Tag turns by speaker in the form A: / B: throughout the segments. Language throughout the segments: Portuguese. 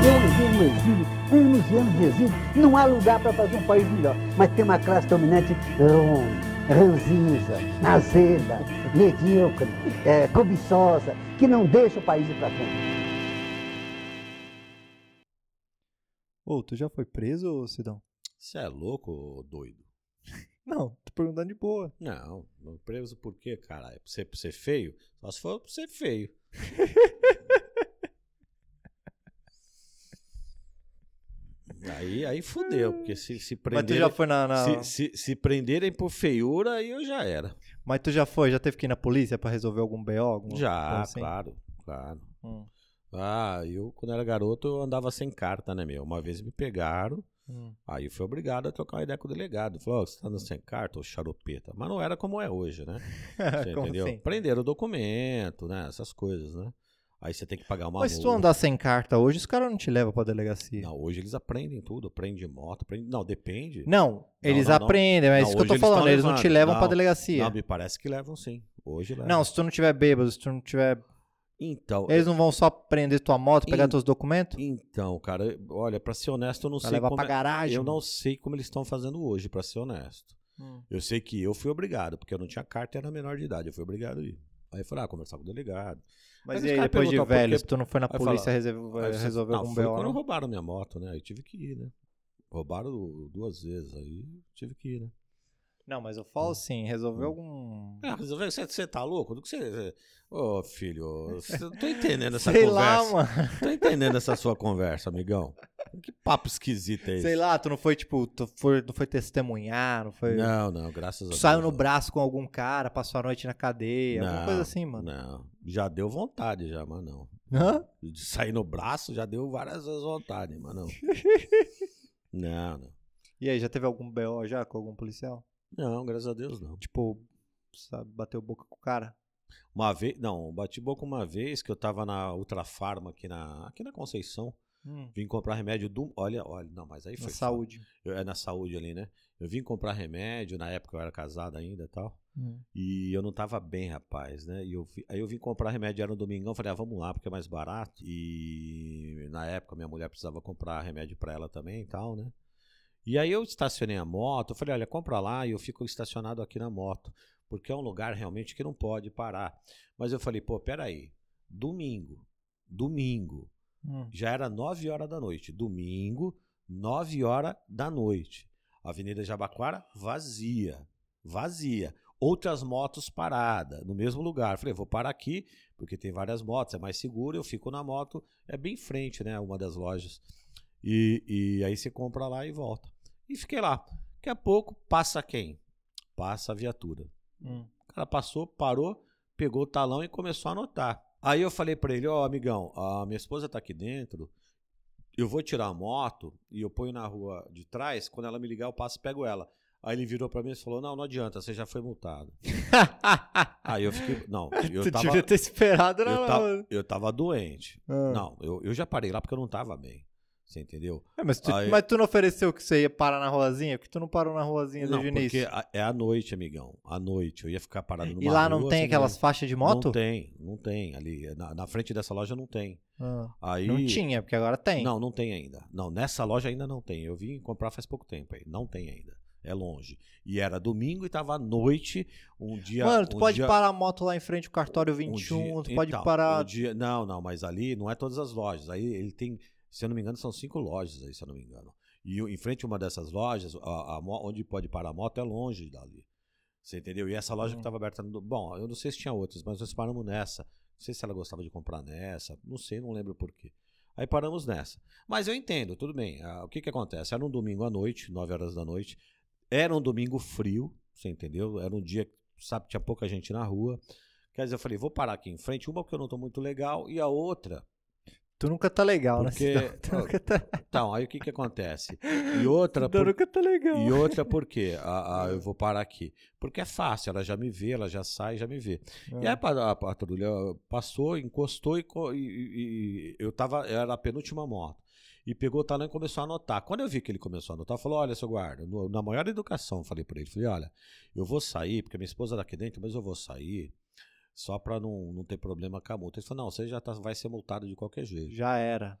A: Eu levei no exílio, anos e anos de exílio. Não há lugar para fazer um país melhor. Mas tem uma classe dominante rom, ranzinza, azeda, medíocre, é, cobiçosa, que não deixa o país ir para frente.
B: Ô, tu já foi preso, Sidão?
C: Você é louco, doido?
B: Não, tô perguntando de boa.
C: Não, não preso por quê, cara? É pra você, pra ser feio? Só se for pra ser feio. aí, aí fudeu, porque se, se
B: Mas tu
C: prenderem.
B: já foi na. na-
C: Se, se, se prenderem por feiura, aí eu já era.
B: Mas tu já foi, já teve que ir na polícia pra resolver algum BO? Alguma
C: Já,
B: assim?
C: claro, claro.
B: Hum,
C: Ah, eu, quando era garoto, eu andava sem carta, né, meu? Uma vez me pegaram,
B: hum.
C: aí eu fui obrigado a trocar uma ideia com o delegado. Falou, ó, você tá andando sem carta, ô xaropeta. Mas não era como é hoje, né? Você entendeu?
B: assim?
C: Prenderam o documento, né? Essas coisas, né? Aí você tem que pagar uma
B: Mas se tu
C: multa.
B: andar sem carta hoje, os caras não te levam pra delegacia.
C: Não, hoje eles aprendem tudo, aprende moto, aprende... Não, depende.
B: Não, eles
C: não, não.
B: aprendem, mas
C: Não,
B: isso que eu tô falando, eles não te levam pra
C: Não,
B: delegacia.
C: Não, me parece que levam sim. Hoje levam.
B: Não, se tu não tiver bêbado, se tu não tiver.
C: Então,
B: Eles não vão só prender tua moto, pegar
C: Em-
B: teus documentos?
C: então, cara, olha, pra ser honesto, eu não
B: Vai
C: sei
B: levar
C: como
B: pra
C: é-
B: garagem?
C: Eu não sei como eles estão fazendo hoje, pra ser honesto.
B: Hum.
C: Eu sei que eu fui obrigado, porque eu não tinha carta e era menor de idade. Eu fui obrigado a ir. Aí falei, ah, conversar com o delegado.
B: Mas e aí, depois de velho, se tu não foi na
C: Aí
B: polícia
C: fala-
B: resolver,
C: Aí você-
B: resolver algum
C: foi
B: BO?
C: quando
B: não?
C: roubaram minha moto, né? Aí tive que ir, né? Roubaram du- duas vezes, aí tive que ir, né?
B: Não, mas eu falo assim, resolver algum.
C: Ah, resolveu, você, você tá louco? Do que você... Ô, filho, você- não tô entendendo essa
B: Sei
C: conversa.
B: lá, mano.
C: Tô entendendo essa sua conversa, amigão. Que papo esquisito é esse?
B: Sei lá, tu não foi, tipo, tu foi, não foi testemunhar, não foi.
C: Não, não, graças a Deus.
B: saiu no braço com algum cara, passou a noite na cadeia, alguma
C: Não,
B: coisa assim, mano.
C: Não, já deu vontade já, mas não.
B: Hã?
C: De sair no braço já deu várias vezes vontade, mas não. Não, não.
B: E aí, já teve algum BO já com algum policial?
C: Não, graças a Deus não.
B: Tipo, sabe, bateu boca com o cara?
C: Uma vez, não, bati boca uma vez que eu tava na Ultra Farma aqui na, aqui na Conceição.
B: Hum,
C: Vim comprar remédio do. Olha, olha, não, mas aí
B: na
C: foi. foda.
B: saúde.
C: Eu, é na saúde ali, né? Eu vim comprar remédio, na época eu era casado ainda e tal.
B: Hum.
C: E eu não tava bem, rapaz, né? E eu aí eu vim comprar remédio, era no domingão, falei, ah, vamos lá, porque é mais barato. E na época minha mulher precisava comprar remédio pra ela também e tal, né? E aí eu estacionei a moto, eu falei, olha, compra lá e eu fico estacionado aqui na moto, porque é um lugar realmente que não pode parar. Mas eu falei, pô, peraí, domingo, domingo,
B: Hum.
C: já era 9 horas da noite. Domingo, 9 horas da noite. Avenida Jabaquara vazia. Vazia. Outras motos paradas no mesmo lugar. Falei, vou parar aqui, porque tem várias motos, é mais seguro, eu fico na moto, é bem em frente, né? Uma das lojas. E, e aí você compra lá e volta. E fiquei lá. Daqui a pouco passa quem? Passa a viatura.
B: Hum.
C: O cara passou, parou, pegou o talão e começou a anotar. Aí eu falei pra ele, ó, amigão, a minha esposa tá aqui dentro, eu vou tirar a moto e eu ponho na rua de trás, quando ela me ligar eu passo e pego ela. Aí ele virou pra mim e falou, não, não adianta, você já foi multado. Aí eu fiquei, não, eu
B: tu
C: tava,
B: devia ter esperado, não,
C: eu tava, eu tava doente.
B: Ah.
C: Não, eu, eu já parei lá porque eu não tava bem, você entendeu?
B: É, mas, tu,
C: Aí-
B: mas tu não ofereceu que você ia parar na ruazinha? Porque tu não parou na ruazinha
C: Não,
B: desde o
C: porque
B: início?
C: a- é à noite, amigão, à noite, eu ia ficar parado numa
B: E lá não
C: rua,
B: tem aquelas
C: ninguém.
B: faixas de moto?
C: Não tem, não tem. Ali, na, na frente dessa loja não tem.
B: Ah,
C: Aí,
B: Não tinha, porque agora tem.
C: Não, não tem ainda. Não, nessa loja ainda não tem. Eu vim comprar faz pouco tempo aí. Não tem ainda. É longe. E era domingo e tava à noite, um dia.
B: Mano, tu
C: um
B: pode
C: dia-
B: parar a moto lá em frente ao cartório
C: um
B: 21,
C: dia-
B: tu pode
C: então,
B: parar.
C: um dia- não, não, mas ali não é todas as lojas. Aí ele tem, se eu não me engano, são cinco lojas aí, se eu não me engano. E em frente a uma dessas lojas, a, a onde pode parar a moto é longe dali. Você entendeu? E essa loja que estava aberta. No, bom, eu não sei se tinha outras, mas nós paramos nessa. Não sei se ela gostava de comprar nessa. Não sei, não lembro por quê. Aí paramos nessa. Mas eu entendo, tudo bem. Ah, o que que acontece? Era um domingo à noite, 9 horas da noite. Era um domingo frio, você entendeu? Era um dia que, sabe, tinha pouca gente na rua. Quer dizer, eu falei, vou parar aqui em frente. Uma porque eu não tô muito legal e a outra
B: Tu nunca tá legal,
C: Porque-
B: né? Tu nunca tá...
C: Então, aí o que que acontece? E outra,
B: Tu
C: por-
B: nunca tá legal.
C: e outra por quê? Ah, ah, eu vou parar aqui. Porque é fácil, ela já me vê, ela já sai, já me vê. E aí a pa- a patrulha passou, encostou e, e- e- eu tava, era a penúltima moto. E pegou o talão e começou a anotar. Quando eu vi que ele começou a anotar, falou: Olha, seu guarda, no- na maior educação, falei pra ele: Falei, olha, eu vou sair, porque minha esposa tá aqui dentro, mas eu vou sair só pra não, não ter problema com a multa. Ele falou: Não, você já tá, vai ser multado de qualquer jeito.
B: Já era.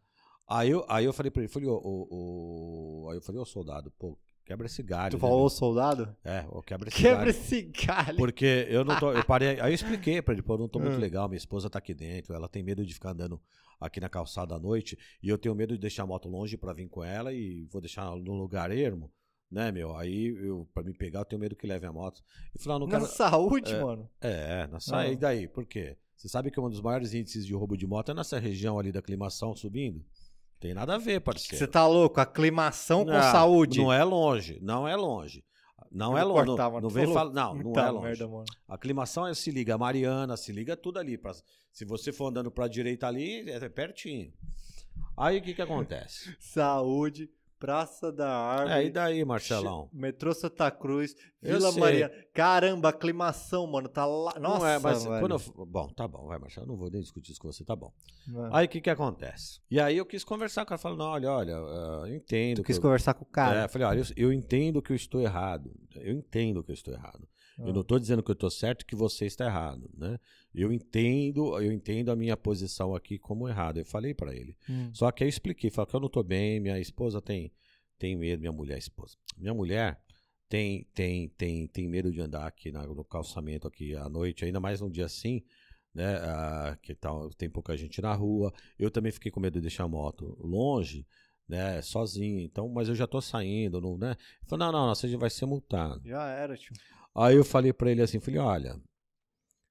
C: Aí eu, aí eu falei pra ele, falei, ô, ô, ô- aí eu falei, ô soldado, pô, quebra esse galho.
B: Tu
C: né,
B: falou
C: meu?
B: soldado?
C: É, ô, quebra esse
B: Quebra
C: galho.
B: esse galho.
C: Porque eu não tô. Eu parei. Aí eu expliquei pra ele, pô, eu não tô muito
B: Hum.
C: legal, minha esposa tá aqui dentro, ela tem medo de ficar andando aqui na calçada à noite, e eu tenho medo de deixar a moto longe pra vir com ela e vou deixar num lugar ermo, né, meu? Aí eu, pra me pegar, eu tenho medo que leve a moto. E falou, ah, não
B: Na
C: quero.
B: saúde,
C: É.
B: mano.
C: É, na saída.
B: Ah.
C: E daí? Por quê? Você sabe que um dos maiores índices de roubo de moto é nessa região ali da aclimação subindo? Tem nada a ver, parceiro.
B: Você tá louco? Aclimação com
C: Não,
B: saúde.
C: Não é longe, não é longe. Não
B: Eu
C: é longe.
B: cortar,
C: não não vem falar. Não, não
B: Puta
C: é longe.
B: merda, mano.
C: A aclimação é se liga a Mariana, se liga tudo ali. pra- se você for andando pra direita ali, é pertinho. Aí o que que acontece?
B: Saúde, Praça da Árvore.
C: É, e daí, Marcelão?
B: Metrô Santa Cruz, Vila. Maria. Caramba, aclimação, mano. Tá lá. Nossa,
C: não é, mas
B: velho.
C: quando eu. Bom, tá bom, vai, Marcelo. Não vou nem discutir isso com você, tá bom.
B: Mano,
C: Aí o que que acontece? E aí eu quis conversar com ela, falando, não, olha, olha, ah, eu entendo.
B: tu quis
C: eu-
B: conversar com o cara.
C: É, eu falei, olha, eu, eu entendo que eu estou errado. Eu entendo que eu estou errado.
B: Ah.
C: Eu não estou dizendo que eu estou certo e que você está errado, né? Eu entendo, eu entendo a minha posição aqui como errado. Eu falei para ele.
B: Hum.
C: Só que eu expliquei, falei que eu não estou bem, minha esposa tem tem medo, minha mulher, esposa. Minha mulher tem tem tem tem medo de andar aqui na- no calçamento aqui à noite, ainda mais num dia assim, né? ah, que tal tem pouca gente na rua. Eu também fiquei com medo de deixar a moto longe, né? Sozinho. Então, mas eu já tô saindo, não, né? Falou, não, não, não, você vai ser multado.
B: Já era, tio.
C: Aí eu falei pra ele assim, falei, olha,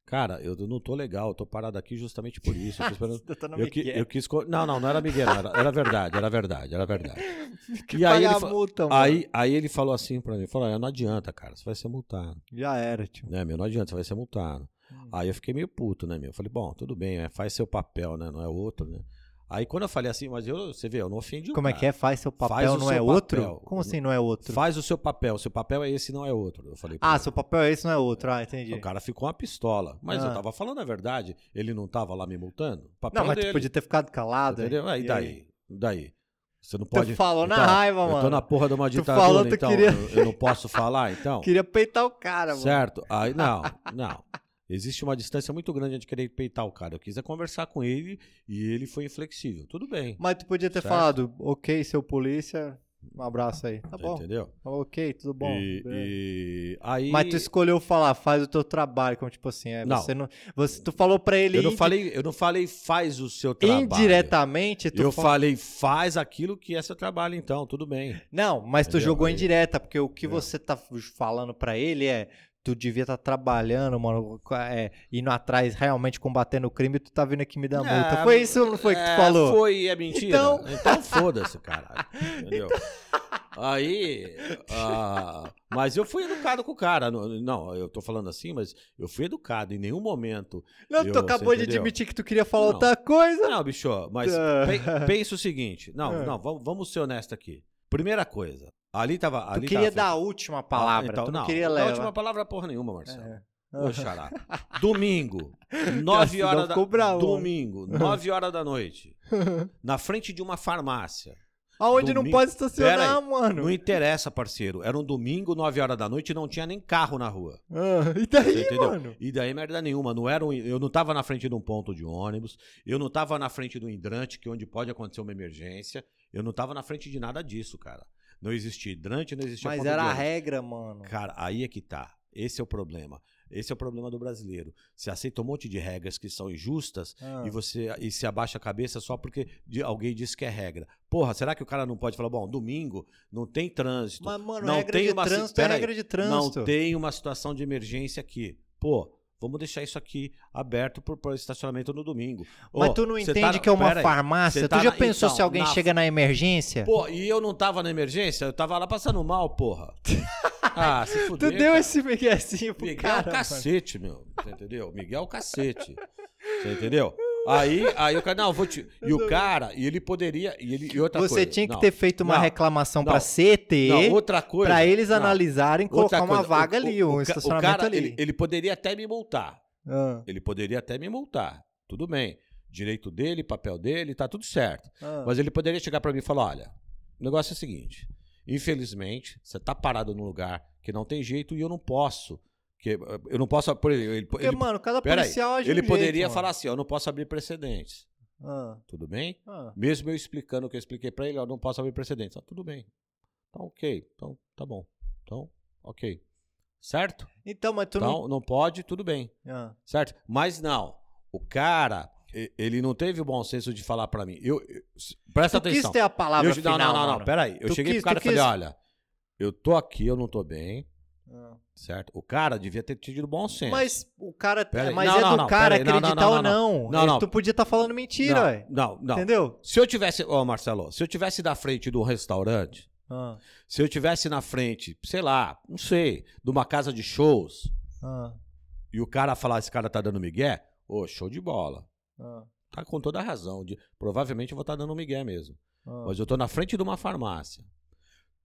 C: cara, eu não tô legal, eu tô parado aqui justamente por isso. Eu esperando-
B: tá
C: eu, qui- eu quis. Não, não, não era Miguel, era, era verdade, era verdade, era verdade.
B: Que
C: E aí ele,
B: multa,
C: aí, aí ele falou assim pra mim, falou, "Ah, não adianta, cara, você vai ser multado.
B: Já era, tio.
C: Né, meu, não adianta, você vai ser multado.
B: Hum.
C: Aí eu fiquei meio puto, né, meu? Falei, bom, tudo bem, é, faz seu papel, né? Não é outro, né? Aí quando eu falei assim, mas eu, você vê, eu não ofendi o
B: Como é
C: cara.
B: que é? Faz seu papel,
C: Faz
B: não é
C: seu
B: outro?
C: papel.
B: Como assim não é outro?
C: Faz o seu papel, seu papel é esse, não é outro. Eu falei
B: Ah,
C: ele.
B: seu papel é esse, não é outro. Ah, entendi.
C: O cara ficou uma pistola. Mas
B: Ah.
C: eu tava falando a verdade. Ele não tava lá me multando? Papel
B: Não, mas
C: dele,
B: tu podia ter ficado calado.
C: Entendeu? Aí
B: E
C: daí? Daí? Você não pode.
B: falou
C: eu
B: na raiva,
C: Eu tô
B: mano.
C: na porra de uma
B: Tu
C: ditadura,
B: falou, tu
C: então.
B: queria-
C: Eu, eu não posso falar, então?
B: Queria peitar o cara, mano.
C: Certo? Aí, não, não. Existe uma distância muito grande de querer peitar o cara. Eu quis é conversar com ele e ele foi inflexível. Tudo bem.
B: Mas tu podia ter
C: Certo.
B: falado, ok, seu polícia, um abraço aí. Tá bom.
C: Entendeu?
B: Ok, tudo bom.
C: E, e aí.
B: Mas tu escolheu falar, faz o teu trabalho, como tipo assim, é,
C: Não.
B: você não, você, tu falou pra ele
C: eu não
B: indi-
C: falei, eu não falei faz o seu trabalho.
B: indiretamente, tu
C: Eu
B: fa-
C: falei faz aquilo que é seu trabalho, então, tudo bem.
B: Não, mas tu
C: Entendeu?
B: jogou
C: Aí-
B: indireta, porque o que
C: É.
B: você tá falando pra ele é tu devia estar trabalhando, mano, é, indo atrás, realmente combatendo o crime, tu tá vindo aqui me dar multa.
C: É,
B: Foi isso ou não foi que tu
C: É,
B: falou?
C: Foi, é mentira.
B: Então-
C: Então, foda-se, caralho. Entendeu? Aí. ah, mas eu fui educado com o cara. Não, eu tô falando assim, mas eu fui educado. Em nenhum momento.
B: Não,
C: eu-
B: tu acabou de admitir que tu queria falar
C: Não.
B: outra coisa.
C: Não, bicho, mas
B: Tá.
C: pe- pensa o seguinte. Não,
B: É.
C: não, vamos, vamos ser honestos aqui. Primeira coisa. Ali tava.
B: Tu
C: Ali
B: queria
C: tava
B: dar a última palavra,
C: Ah, então,
B: tu não,
C: não,
B: queria
C: a
B: levar.
C: última palavra é porra nenhuma, Marcelo.
B: É.
C: Ô, xará. Domingo, 9
B: Cara,
C: horas da
B: bravo,
C: Domingo, 9 horas da noite. Na frente de uma farmácia.
B: Aonde não
C: Domingo-
B: pode estacionar,
C: aí,
B: mano?
C: Não interessa, parceiro. Era um domingo, 9 horas da noite e não tinha nem carro na rua.
B: Ah, e
C: Você
B: daí,
C: entendeu?
B: mano?
C: E daí merda nenhuma. Não era um- eu não tava na frente de um ponto de ônibus. Eu não tava na frente do hidrante, que é onde pode acontecer uma emergência. Eu não tava na frente de nada disso, cara. Não existia hidrante, não existia
B: Mas era a regra, mano.
C: Cara, aí é que tá. Esse é o problema. Esse é o problema do brasileiro. Você aceita um monte de regras que são injustas
B: Ah.
C: e você e se abaixa a cabeça só porque alguém disse que é regra. Porra, será que o cara não pode falar, bom, domingo não tem trânsito.
B: Mas, mano,
C: não
B: regra
C: tem
B: de
C: uma si-
B: trânsito é regra de trânsito.
C: Não tem uma situação de emergência aqui. Pô, vamos deixar isso aqui aberto pro estacionamento no domingo.
B: Mas
C: Ô,
B: tu não
C: você
B: entende
C: tá-
B: que é uma farmácia?
C: Você
B: Tu
C: tá
B: já
C: na-
B: pensou
C: então,
B: se alguém
C: na-
B: chega na emergência?
C: Pô, e eu não tava na emergência, eu tava lá passando mal, porra. Ah, se
B: tu
C: fuder,
B: deu
C: cara.
B: esse miguezinho pro
C: Miguel
B: cara,
C: é o cacete, meu. Você entendeu? Miguel é o cacete. Você entendeu? Aí, aí o cara, não, vou te. E o cara, e ele poderia. E, ele, e outra.
B: Você
C: coisa.
B: tinha que
C: não,
B: ter feito uma
C: não,
B: reclamação
C: não,
B: pra CT,
C: Não, outra coisa.
B: pra eles analisarem,
C: outra
B: colocar uma
C: coisa,
B: vaga
C: o-
B: ali,
C: o-
B: um
C: o
B: estacionamento
C: o cara,
B: ali.
C: Ele, ele poderia até me multar.
B: Ah,
C: Ele poderia até me multar. Tudo bem. Direito dele, papel dele, tá tudo certo.
B: ah.
C: Mas ele poderia chegar pra mim e falar: olha, o negócio é o seguinte. Infelizmente, você tá parado num lugar que não tem jeito e eu não posso. Que, eu não posso. Por exemplo, ele,
B: Porque,
C: ele,
B: mano, cada
C: pera aí,
B: policial age
C: ele
B: um
C: poderia
B: jeito,
C: falar assim: ó, eu não posso abrir precedentes.
B: Ah,
C: Tudo bem?
B: ah.
C: Mesmo eu explicando o que eu expliquei pra ele, ó, não posso abrir precedentes. Ah, tudo bem. Então, ok. Então, tá bom. Então, ok. Certo?
B: Então, mas tu não.
C: Então, não pode, tudo bem.
B: Ah.
C: Certo? Mas não. O cara, ele não teve o bom senso de falar pra mim. Eu, eu- presta
B: Tu
C: atenção.
B: quis ter a palavra
C: Eu-
B: final,
C: não, não, não, não. Peraí. Eu
B: Tu
C: cheguei
B: quis-
C: pro cara e falei:
B: quis-
C: olha, eu tô aqui, eu não tô bem.
B: Ah.
C: Certo? O cara devia ter tido bom senso.
B: Mas o cara.
C: Pera aí.
B: Mas
C: Não,
B: é
C: não,
B: do
C: não,
B: cara
C: pera
B: acreditar
C: não,
B: ou
C: não,
B: não.
C: não.
B: Tu podia estar falando mentira, ué.
C: não, não.
B: Entendeu?
C: Se eu tivesse, ó, Marcelo, se eu tivesse da frente de um restaurante,
B: Ah,
C: se eu tivesse na frente, sei lá, não sei, de uma casa de shows,
B: ah,
C: e o cara falar, esse cara tá dando migué, ô, show de bola.
B: ah,
C: Tá com toda a razão. de- provavelmente eu vou estar dando migué mesmo.
B: ah.
C: Mas eu tô na frente de uma farmácia.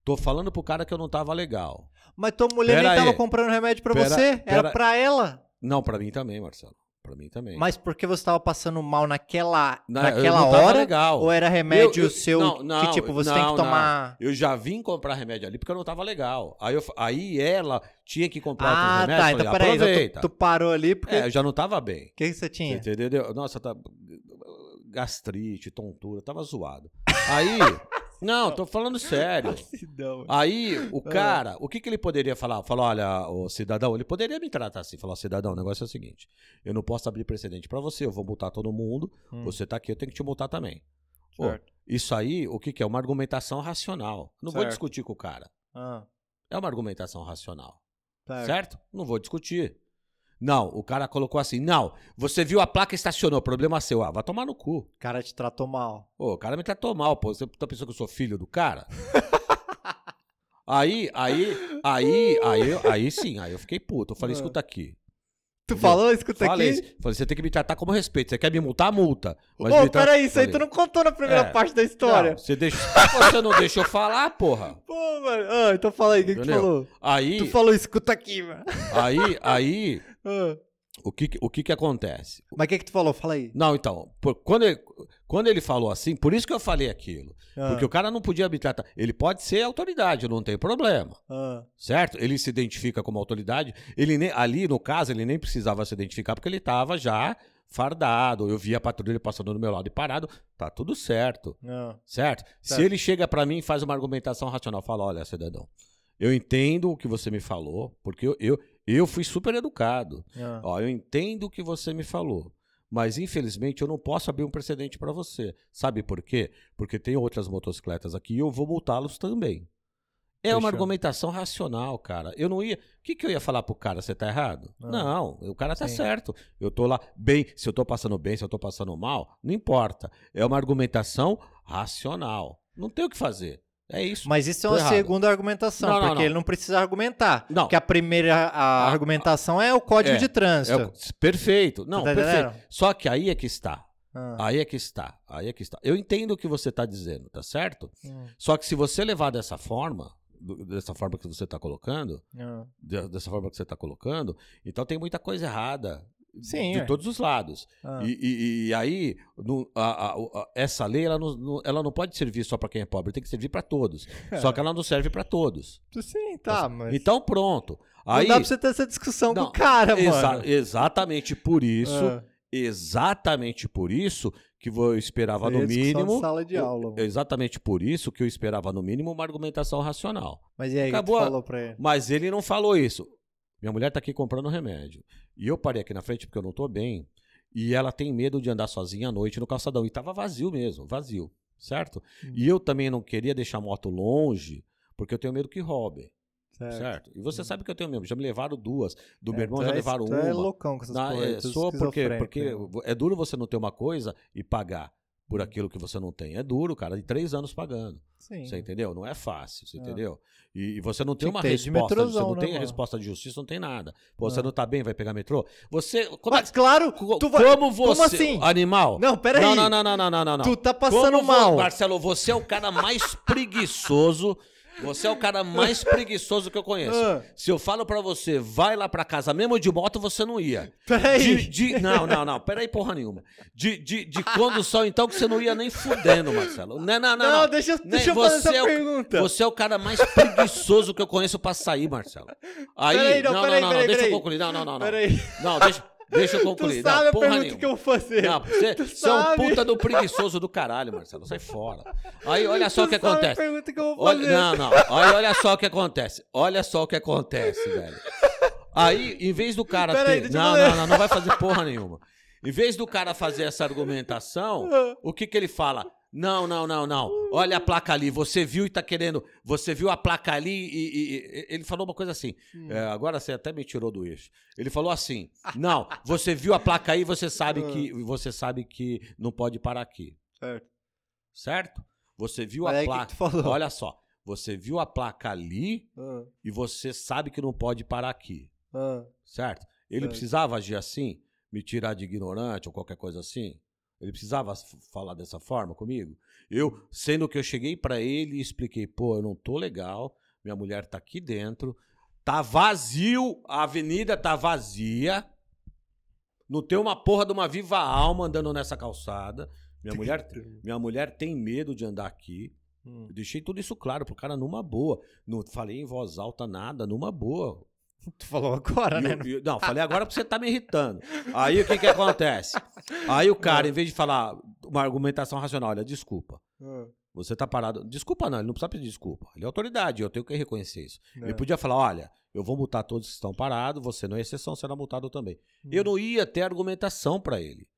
C: Tô falando pro cara que eu não tava legal.
B: Mas tua mulher
C: Pera
B: nem tava
C: aí.
B: comprando remédio pra
C: Pera-
B: você? Era
C: pera-
B: pra ela.
C: Não, pra mim também, Marcelo. Pra mim também.
B: Mas porque você tava passando mal naquela,
C: Não,
B: naquela
C: tava
B: hora?
C: legal.
B: Ou era remédio
C: Eu- eu-
B: seu
C: não, não,
B: que, tipo, você tem que tomar.
C: Eu já vim comprar remédio ali porque eu não tava legal. Aí, eu, aí ela tinha que comprar
B: Ah,
C: remédios.
B: tá.
C: eu
B: Então
C: falei,
B: peraí. então tu, tu parou ali porque.
C: É, eu já não tava bem.
B: O que, que você
C: Você
B: tinha?
C: entendeu? Nossa, tá. Gastrite, tontura, tava zoado. Aí. não, tô falando sério.
B: Acidão.
C: Aí o cara, o que, que ele poderia falar? Falou, olha, o cidadão, ele poderia me tratar assim, falar, cidadão, o negócio é o seguinte, eu não posso abrir precedente pra você, eu vou multar todo mundo,
B: Hum,
C: você tá aqui, eu tenho que te multar também. Pô, isso aí, o que, que é? Uma argumentação racional. Não vou
B: Certo.
C: discutir com o cara.
B: Ah,
C: É uma argumentação racional.
B: certo.
C: Certo? Não vou discutir. Não, o cara colocou assim, não, você viu a placa e estacionou, problema seu. Ah, vai tomar no cu.
B: O cara te tratou mal.
C: Pô, o cara me tratou mal, pô. Você tá pensando que eu sou filho do cara? aí, aí, aí, aí, aí sim, aí eu fiquei puto. Eu falei,
B: Ah.
C: escuta aqui.
B: Tu falou? Escuta
C: Falei,
B: aqui.
C: falei, você tem que me tratar como respeito. Você quer me multar, multa. Mas
B: Ô,
C: me tra-
B: peraí, isso aí tu não contou na primeira
C: É.
B: parte da história.
C: Não, você, deixa... você não deixa eu falar, porra.
B: Pô, mano. Ah, então fala aí, o que, que tu
C: Entendeu?
B: falou?
C: Aí,
B: Tu falou, escuta aqui, mano.
C: aí, aí,
B: Ah.
C: o que, o que que acontece?
B: Mas o que, que tu falou? Fala aí.
C: Não, então, por- quando, ele, quando ele falou assim, por isso que eu falei aquilo.
B: Ah,
C: Porque o cara não podia me tratar. Ele pode ser autoridade, não tem problema.
B: ah,
C: Certo? Ele se identifica como autoridade. Ele nem, ali, no caso, ele nem precisava se identificar porque ele estava já fardado. Eu vi a patrulha passando do meu lado e parado. Tá tudo certo.
B: ah.
C: Certo?
B: Certo.
C: Se ele chega pra mim e faz uma argumentação racional, fala: olha, cidadão, eu entendo o que você me falou, porque eu, eu, eu fui super educado.
B: ah.
C: Ó, eu entendo o que você me falou. Mas, infelizmente, eu não posso abrir um precedente pra você. Sabe por quê? Porque tem outras motocicletas aqui e eu vou multá-los também. É uma argumentação racional, cara. Eu não ia. O que, que eu ia falar pro cara? Você tá errado?
B: Ah.
C: Não, o cara tá
B: Sim.
C: certo. Eu tô lá bem. Se eu tô passando bem, se eu tô passando mal, não importa. É uma argumentação racional. Não tem o que fazer. É isso.
B: Mas isso é uma
C: errado.
B: segunda argumentação,
C: Não, não,
B: porque
C: não.
B: ele não precisa argumentar.
C: Não.
B: Porque a primeira a argumentação é o código
C: É,
B: de
C: É
B: trânsito.
C: o- perfeito. Não,
B: Tá
C: perfeito.
B: entendendo?
C: Só que aí é que está.
B: Ah,
C: Aí é que está. Aí é que está. Eu entendo o que você está dizendo, tá certo?
B: hum,
C: Só que se você levar dessa forma, dessa forma que você está colocando,
B: ah.
C: de- dessa forma que você está colocando, então tem muita coisa errada
B: Sim,
C: de
B: ué.
C: todos os lados.
B: Ah.
C: E, e- e aí, no- a- a- a- essa lei ela não, não- ela não pode servir só para quem é pobre, tem que servir para todos. Só que ela não serve para todos.
B: Sim, tá, mas.
C: Então pronto.
B: não
C: Aí,
B: dá pra você ter essa discussão com
C: Não,
B: o cara,
C: exa-
B: mano.
C: exatamente por isso,
B: Ah,
C: exatamente por isso que eu esperava no
B: é
C: mínimo.
B: sala de aula.
C: Exatamente por isso que eu esperava no mínimo uma argumentação racional.
B: Mas e aí,
C: acabou
B: falou pra ele?
C: Mas ele não falou isso. Minha mulher tá aqui comprando remédio. E eu parei aqui na frente porque eu não tô bem. E ela tem medo de andar sozinha à noite no calçadão. E tava vazio mesmo, vazio. Certo?
B: Hum.
C: E eu também não queria deixar a moto longe, porque eu tenho medo que roubem.
B: Certo.
C: Certo? E você sabe que eu tenho medo. Já me levaram duas. Do
B: É,
C: meu irmão já
B: é-
C: levaram
B: tu
C: uma.
B: é loucão com essas aí,
C: é,
B: tu
C: sou porque, porque
B: né?
C: é duro você não ter uma coisa e pagar por aquilo que você não tem. É duro, cara, de três anos pagando.
B: Sim.
C: Você entendeu? Não é fácil, você
B: É.
C: entendeu? E, e você não tem uma resposta, você não
B: né,
C: tem a
B: mano?
C: resposta de justiça, não tem nada. Pô,
B: É.
C: você não tá bem, vai pegar metrô? Você. Como, é-
B: Mas claro,
C: co-
B: tu vai...
C: como você.
B: assim?
C: Animal?
B: Não, peraí.
C: Não, não, não, não, não, não, não, não.
B: Tu tá passando
C: Como
B: mal.
C: Marcelo, você é o cara mais preguiçoso. Você é o cara mais preguiçoso que eu conheço.
B: Ah.
C: Se eu falo pra você, vai lá pra casa mesmo de moto, você não ia.
B: Peraí.
C: De, de- não, não, não. Peraí, porra nenhuma. De, de, de condução, então, que você não ia nem fudendo, Marcelo. Não, não, não.
B: Não,
C: não.
B: deixa,
C: Nem-
B: deixa eu fazer
C: você
B: essa
C: é o-
B: pergunta.
C: Você é o cara mais preguiçoso que eu conheço pra sair, Marcelo. Aí,
B: Peraí, não,
C: não,
B: peraí,
C: não, não,
B: peraí,
C: deixa
B: peraí.
C: eu concluir. Não, não, não, não.
B: Peraí.
C: Não, deixa, Deixa eu
B: Tu
C: concluir.
B: sabe
C: não,
B: a pergunta
C: nenhuma.
B: que eu vou fazer.
C: Não, você,
B: Tu
C: você é um puta do preguiçoso do caralho, Marcelo. Sai fora. Aí, olha só o que
B: Tu
C: acontece.
B: a pergunta que eu vou
C: Olha,
B: fazer.
C: não, não. Olha, olha só o que acontece. Olha só o que acontece, velho. Aí, em vez do cara
B: Peraí,
C: ter.
B: eu
C: Não, não, não, não vai fazer porra nenhuma. Em vez do cara fazer essa argumentação, o que que ele fala? Não, não, não, não. Olha a placa ali. Você viu e tá querendo. Você viu a placa ali e. e- e- ele falou uma coisa assim. é, agora você até me tirou do eixo. Ele falou assim: Não, você viu a placa aí, você sabe que você sabe que não pode parar aqui.
B: Certo.
C: Certo? Você viu
B: Mas
C: a
B: o que
C: placa.
B: tu falou?
C: Olha só. Você viu a placa ali
B: Ah,
C: e você sabe que não pode parar aqui.
B: ah.
C: Certo? Ele
B: Certo.
C: precisava agir assim? Me tirar de ignorante ou qualquer coisa assim? Ele precisava falar dessa forma comigo? Eu, sendo que eu cheguei pra ele e expliquei, pô, eu não tô legal, minha mulher tá aqui dentro, tá vazio, a avenida tá vazia, não tem uma porra de uma viva alma andando nessa calçada. Minha mulher, minha mulher tem medo de andar aqui.
B: Hum.
C: Eu deixei tudo isso claro pro cara numa boa. Não falei em voz alta nada, numa boa.
B: Tu falou agora,
C: E
B: né?
C: eu- e eu- não, falei agora porque você tá me irritando. Aí o que que acontece? Aí o cara, em vez de falar uma argumentação racional, olha, desculpa.
B: Ah,
C: Você tá parado. Desculpa, não, ele não precisa pedir desculpa. Ele é autoridade, eu tenho que reconhecer isso. Ele
B: É.
C: podia falar: olha, eu vou multar todos que estão parados, você não é exceção, será multado também. Eu não ia ter argumentação pra ele.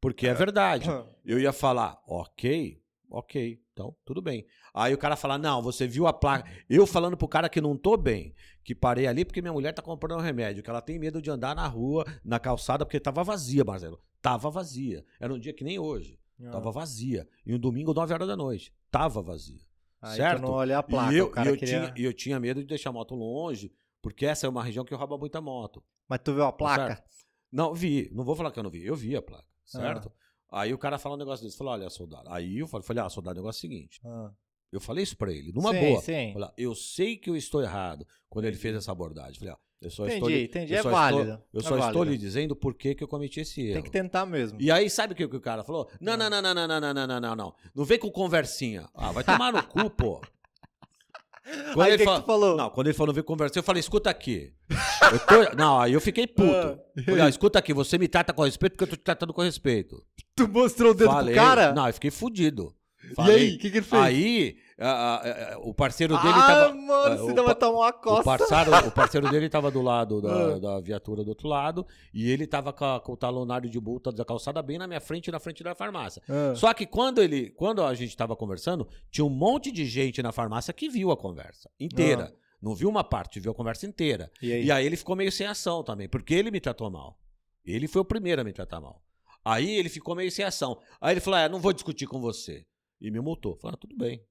C: Porque é verdade.
B: Ah.
C: Eu ia falar, ok, ok, então tudo bem. Aí o cara fala, não, você viu a placa. Eu falando pro cara que não tô bem, que parei ali porque minha mulher tá comprando um remédio, que ela tem medo de andar na rua, na calçada, porque tava vazia, Marcelo. Tava vazia. Era um dia que nem hoje.
B: Ah.
C: Tava vazia. E um domingo, 9 horas da noite. Tava vazia.
B: Aí
C: certo?
B: não olha a placa,
C: e eu, eu
B: queria...
C: tinha, eu tinha medo de deixar a moto longe, porque essa é uma região que rouba muita moto.
B: Mas tu viu a placa?
C: Certo. Não, vi. Não vou falar que eu não vi. Eu vi a placa,
B: Ah.
C: certo? Aí o cara fala um negócio desse. Falou, olha, soldado. Aí eu falei, falei, ah, soldado, o negócio é o seguinte.
B: Ah.
C: Eu falei isso pra ele, numa
B: Sim,
C: boa.
B: sim.
C: Falei, eu sei que eu estou errado quando ele fez essa abordagem. Falei, ó, eu só
B: Entendi,
C: estou,
B: entendi,
C: eu
B: é
C: só
B: válido,
C: Estou, eu
B: é
C: só estou
B: válido.
C: lhe dizendo por que, que eu cometi esse erro.
B: Tem que tentar mesmo.
C: E aí, sabe o que, que o cara falou? Não, não, não, não, não, não, não, não, não, não, não. Não vem com conversinha. Ah, vai tomar no cu, pô. Quando
B: Aí,
C: ele
B: que que
C: fala-
B: tu falou?
C: Não, quando ele falou vem conversinha, eu falei, escuta aqui. Tô- Não, aí eu fiquei puto.
B: Ah.
C: Falei, ó, escuta aqui, você me trata com respeito porque eu tô te tratando com respeito.
B: Tu mostrou o dedo
C: Falei,
B: pro cara?
C: Não, eu fiquei fudido.
B: E
C: Falei.
B: aí, o que, que ele fez?
C: Aí, a- a- a- o parceiro dele
B: ah,
C: tava.
B: mano,
C: ah,
B: você
C: o pa-
B: tomar uma
C: O
B: costa.
C: parceiro, o parceiro dele tava do lado da,
B: Ah.
C: da viatura do outro lado e ele tava com, com o talonário de multa da calçada bem na minha frente e na frente da farmácia.
B: Ah.
C: Só que quando ele, quando a gente tava conversando, tinha um monte de gente na farmácia que viu a conversa inteira. Não viu uma parte, viu a conversa inteira.
B: E aí?
C: E aí ele ficou meio sem ação também, porque ele me tratou mal. Ele foi o primeiro a me tratar mal. Aí ele ficou meio sem ação. Aí ele falou: é, não vou discutir com você. E me multou. Falei, ah, tudo bem.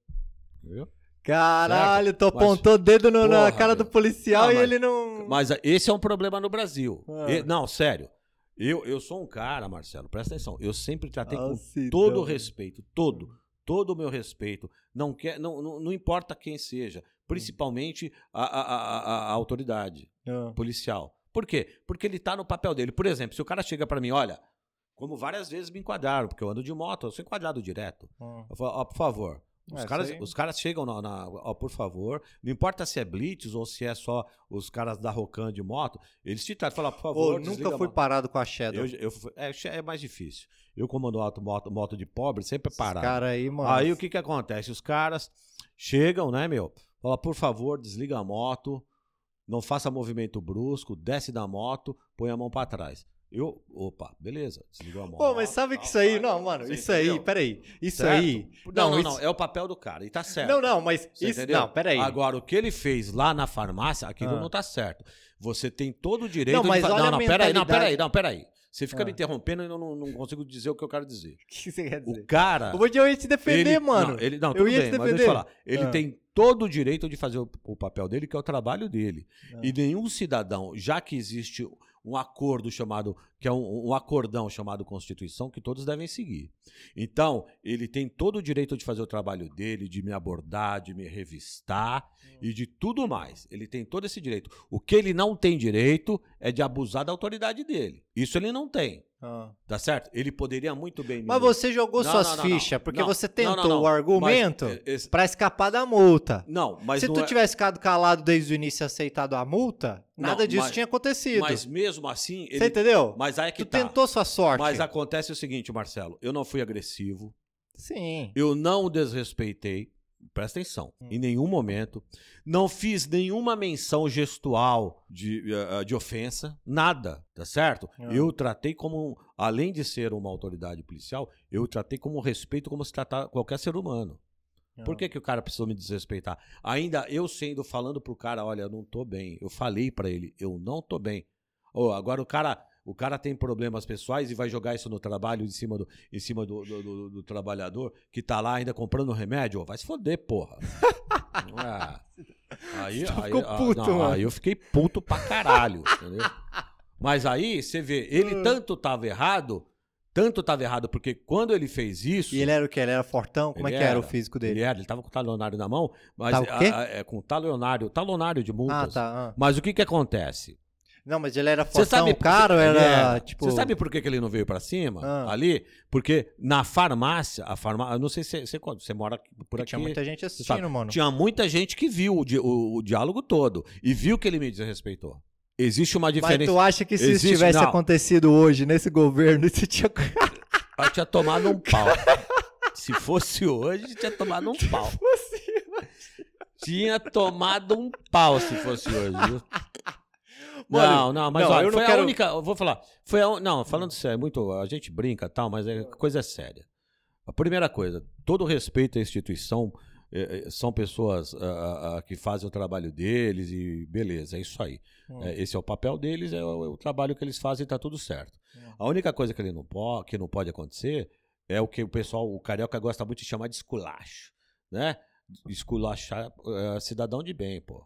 C: Entendeu?
B: Caralho, tu
C: Mas-
B: apontou o dedo no- na
C: Porra,
B: cara do
C: meu.
B: policial
C: Não,
B: e
C: mas-
B: ele não.
C: Mas ah, esse é um problema no Brasil.
B: Ah.
C: E- não, sério. Eu, eu sou um cara, Marcelo, presta atenção. Eu sempre tratei com
B: então.
C: todo o respeito, todo, todo o meu respeito. Não, quer, não, não, não importa quem seja, principalmente a, a, a, a- autoridade
B: Ah.
C: policial. Por quê? Porque ele tá no papel dele. Por exemplo, se o cara chega pra mim, olha, como várias vezes me enquadraram, porque eu ando de moto, eu sou enquadrado direto.
B: Ah.
C: Eu falo, ó, por favor. Os,
B: É,
C: caras, os caras chegam na, na- ó, por favor, não importa se é blitz ou se é só os caras da Rocan de moto, eles te tratam, falam, por favor,
B: Ô, nunca fui parado com a Shadow.
C: Eu, eu é, é mais difícil. Eu comando auto, moto, moto de pobre, sempre parado.
B: caras aí, mano.
C: Aí o que que acontece? Os caras chegam, né, meu? Fala, por favor, desliga a moto, não faça movimento brusco, desce da moto, põe a mão pra trás. Eu, opa, beleza, desligou a moto.
B: Pô, mas sabe que isso aí. Não, mano,
C: Você
B: isso aí,
C: entendeu?
B: peraí. Isso
C: Certo?
B: aí.
C: Não, não,
B: isso-
C: não, é o papel do cara, e tá certo.
B: Não, não, mas
C: Você
B: isso.
C: entendeu?
B: Não, peraí.
C: Agora, o que ele fez lá na farmácia, aquilo
B: Ah.
C: não tá certo. Você tem todo o direito
B: Não, mas
C: de fa-
B: olha
C: Não,
B: a
C: não, peraí, não,
B: mentalidade.
C: peraí, não, peraí. Você fica
B: Ah.
C: me interrompendo e eu não, não consigo dizer o que eu quero dizer.
B: O que você quer dizer?
C: O cara.
B: Eu vou eu ia te defender,
C: ele,
B: mano.
C: Não, ele, não
B: Eu
C: tudo
B: ia
C: bem,
B: te
C: mas deixa eu
B: defender.
C: falar. Ele
B: Ah.
C: tem todo o direito de fazer o, o papel dele, que é o trabalho dele.
B: Ah.
C: E nenhum cidadão, já que existe um acordo chamado, que é um, um acordão chamado Constituição, que todos devem seguir. Então, ele tem todo o direito de fazer o trabalho dele, de me abordar, de me revistar e de tudo mais. Ele tem todo esse direito. O que ele não tem direito é de abusar da autoridade dele. Isso ele não tem.
B: Ah.
C: Tá certo? Ele poderia muito bem.
B: Mas
C: me-
B: você jogou
C: Não,
B: suas fichas porque
C: Não,
B: você tentou o argumento
C: é, esse-
B: pra escapar da multa.
C: não, mas
B: Se
C: não
B: tu
C: é-
B: tivesse ficado calado desde o início e aceitado a multa, nada disso
C: mas-
B: tinha acontecido.
C: Mas mesmo assim.
B: Você
C: Ele,
B: entendeu?
C: mas aí é que
B: tu
C: tá.
B: tentou sua sorte.
C: Mas acontece o seguinte, Marcelo. Eu não fui agressivo.
B: Sim.
C: Eu não o desrespeitei. Presta atenção.
B: Hum.
C: Em nenhum momento. Não fiz nenhuma menção gestual de, eh, de ofensa. Nada. Tá certo?
B: Ah.
C: Eu tratei como. Além de ser uma autoridade policial, eu tratei como respeito como se tratar qualquer ser humano. Por
B: Ah.
C: que, que o cara precisou me desrespeitar? Ainda eu sendo falando pro cara, olha, eu não tô bem. Eu falei pra ele, eu não tô bem. Ô, agora o cara, o cara tem problemas pessoais e vai jogar isso no trabalho em cima do, em cima do, do, do- do trabalhador que tá lá ainda comprando remédio. Vai se foder, porra. Ah, aí, aí,
B: ficou
C: ah,
B: puto,
C: não,
B: mano.
C: aí eu fiquei puto pra caralho, entendeu? Mas aí você vê, ele
B: Ah.
C: tanto tava errado, tanto tava errado, porque quando ele fez isso.
B: E ele era o quê? Ele era fortão? Como
C: Ele
B: é que era, o
C: era.
B: físico
C: Ele
B: dele?
C: era, ele tava com o talonário na mão, mas
B: Tava o quê?
C: a- a- é com talonário, talonário de
B: Ah,
C: multas.
B: tá. ah.
C: Mas o que que acontece?
B: Não, mas ele era
C: Você
B: fortão
C: sabe
B: caro era,
C: era.
B: tipo...
C: Você sabe por que, que ele não veio pra cima
B: Ah.
C: ali? Porque na farmácia, a farmácia, eu não sei se você, você mora por aqui.
B: Tinha muita gente
C: você
B: assistindo,
C: sabe,
B: mano.
C: Tinha muita gente que viu o, di- o- o diálogo todo e viu que ele me desrespeitou. Existe uma
B: Mas
C: diferença.
B: tu acha que se
C: Existe-
B: isso tivesse
C: não.
B: acontecido hoje, nesse governo, você tinha...
C: Eu tinha tomado um pau. se fosse hoje, tinha tomado um pau. Tinha tomado um pau se fosse hoje, viu?
B: Mano,
C: não, não, mas
B: não,
C: olha, foi
B: quero-
C: a única. Eu vou falar. Foi a, não, falando sério, muito. A gente brinca e tal, mas é coisa séria. A primeira coisa, todo respeito à instituição, eh, são pessoas ah, ah, que fazem o trabalho deles e beleza, é isso aí.
B: Hum.
C: É, esse é o papel deles, é o, é o trabalho que eles fazem e tá tudo certo.
B: Hum.
C: A única coisa que, ele não po que não pode acontecer é o que o pessoal, o carioca gosta muito de chamar de esculacho, né? Esculachar cidadão de bem, pô.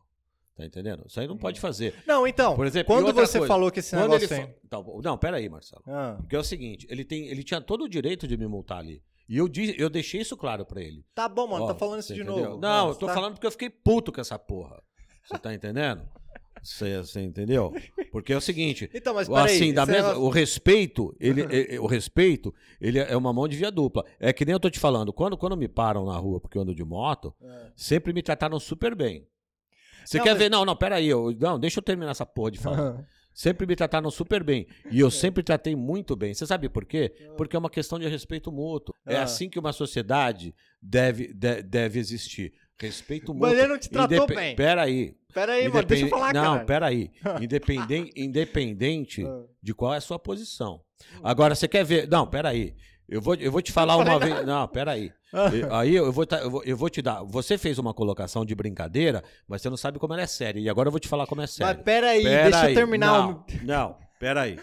C: Tá entendendo? Isso aí não pode fazer.
B: Não, então,
C: Por exemplo,
B: quando você
C: coisa,
B: falou que esse
C: ele
B: negócio aí...
C: fa- Então, não, pera aí, Marcelo.
B: Ah,
C: Porque é o seguinte, ele, tem, ele tinha todo o direito de me multar ali. E eu, di- eu deixei isso claro pra ele.
B: tá bom, mano,
C: Ó,
B: tá falando isso de
C: entendeu?
B: novo.
C: Não, eu tô
B: tá-
C: falando porque eu fiquei puto com essa porra. Você tá entendendo? Você, você entendeu? Porque é o seguinte,
B: Então, mas peraí...
C: assim, da mesma,
B: negócio-
C: o respeito, ele, é- é- o respeito, ele é uma mão de via dupla. É que nem eu tô te falando, quando, quando me param na rua porque eu ando de moto,
B: É.
C: sempre me trataram super bem. Você
B: Não,
C: quer
B: mas-
C: ver? Não, não, peraí. Eu, não, deixa eu terminar essa porra de falar. Sempre me trataram super bem. E eu sempre tratei muito bem. Você sabe por quê? Porque é uma questão de respeito mútuo. É assim que uma sociedade deve, de- deve existir. Respeito mútuo.
B: Mas ele não te tratou
C: Indepe-
B: bem.
C: Peraí.
B: Pera aí, mano, deixa eu falar,
C: Não,
B: cara.
C: peraí. Independente, independente
B: Ah.
C: de qual é a sua posição. Agora, você quer ver. Não, peraí. Eu vou, eu vou te falar uma vez. Não, peraí. Eu- Aí eu vou, ta- eu, vou, eu vou te dar. Você fez uma colocação de brincadeira, mas você não sabe como ela é séria. E agora eu vou te falar como é séria.
B: Mas pera aí,
C: Pera
B: deixa eu
C: aí.
B: terminar
C: Não, não, peraí.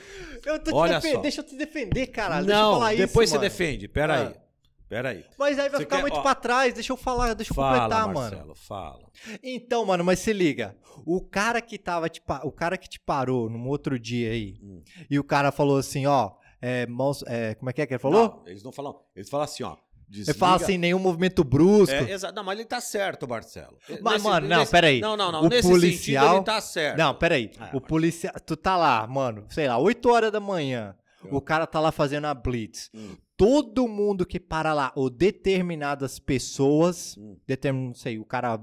B: Eu tô te
C: Olha só.
B: Deixa eu te defender, caralho. eu
C: Não, depois
B: isso,
C: você
B: mano.
C: defende. Peraí.
B: Ah.
C: Peraí.
B: Mas aí vai
C: Você
B: ficar
C: quer-
B: muito
C: ó.
B: pra trás. Deixa eu falar, deixa eu
C: Fala,
B: completar, mano.
C: Marcelo, fala.
B: Então, mano, mas se liga. O cara que tava te o cara que te parou num outro dia aí,
C: Hum.
B: e o cara falou assim, ó, é, é, como é que é que ele falou?
C: Não, eles não falam. Eles falam assim, ó.
B: ele
C: desliga-
B: fala assim, nenhum movimento brusco.
C: É, exato. Não, mas ele tá certo, Marcelo.
B: Mas,
C: Nesse-
B: mano, não,
C: nesse-
B: peraí.
C: Não, não, não.
B: O
C: nesse
B: policial-
C: sentido ele tá certo.
B: Não, peraí.
C: Ah,
B: o policial, tu tá lá, mano, sei lá, 8 horas da manhã.
C: É.
B: O cara tá lá fazendo a blitz.
C: Hum.
B: Todo mundo que para lá, ou determinadas pessoas,
C: Hum.
B: determin, não sei, o cara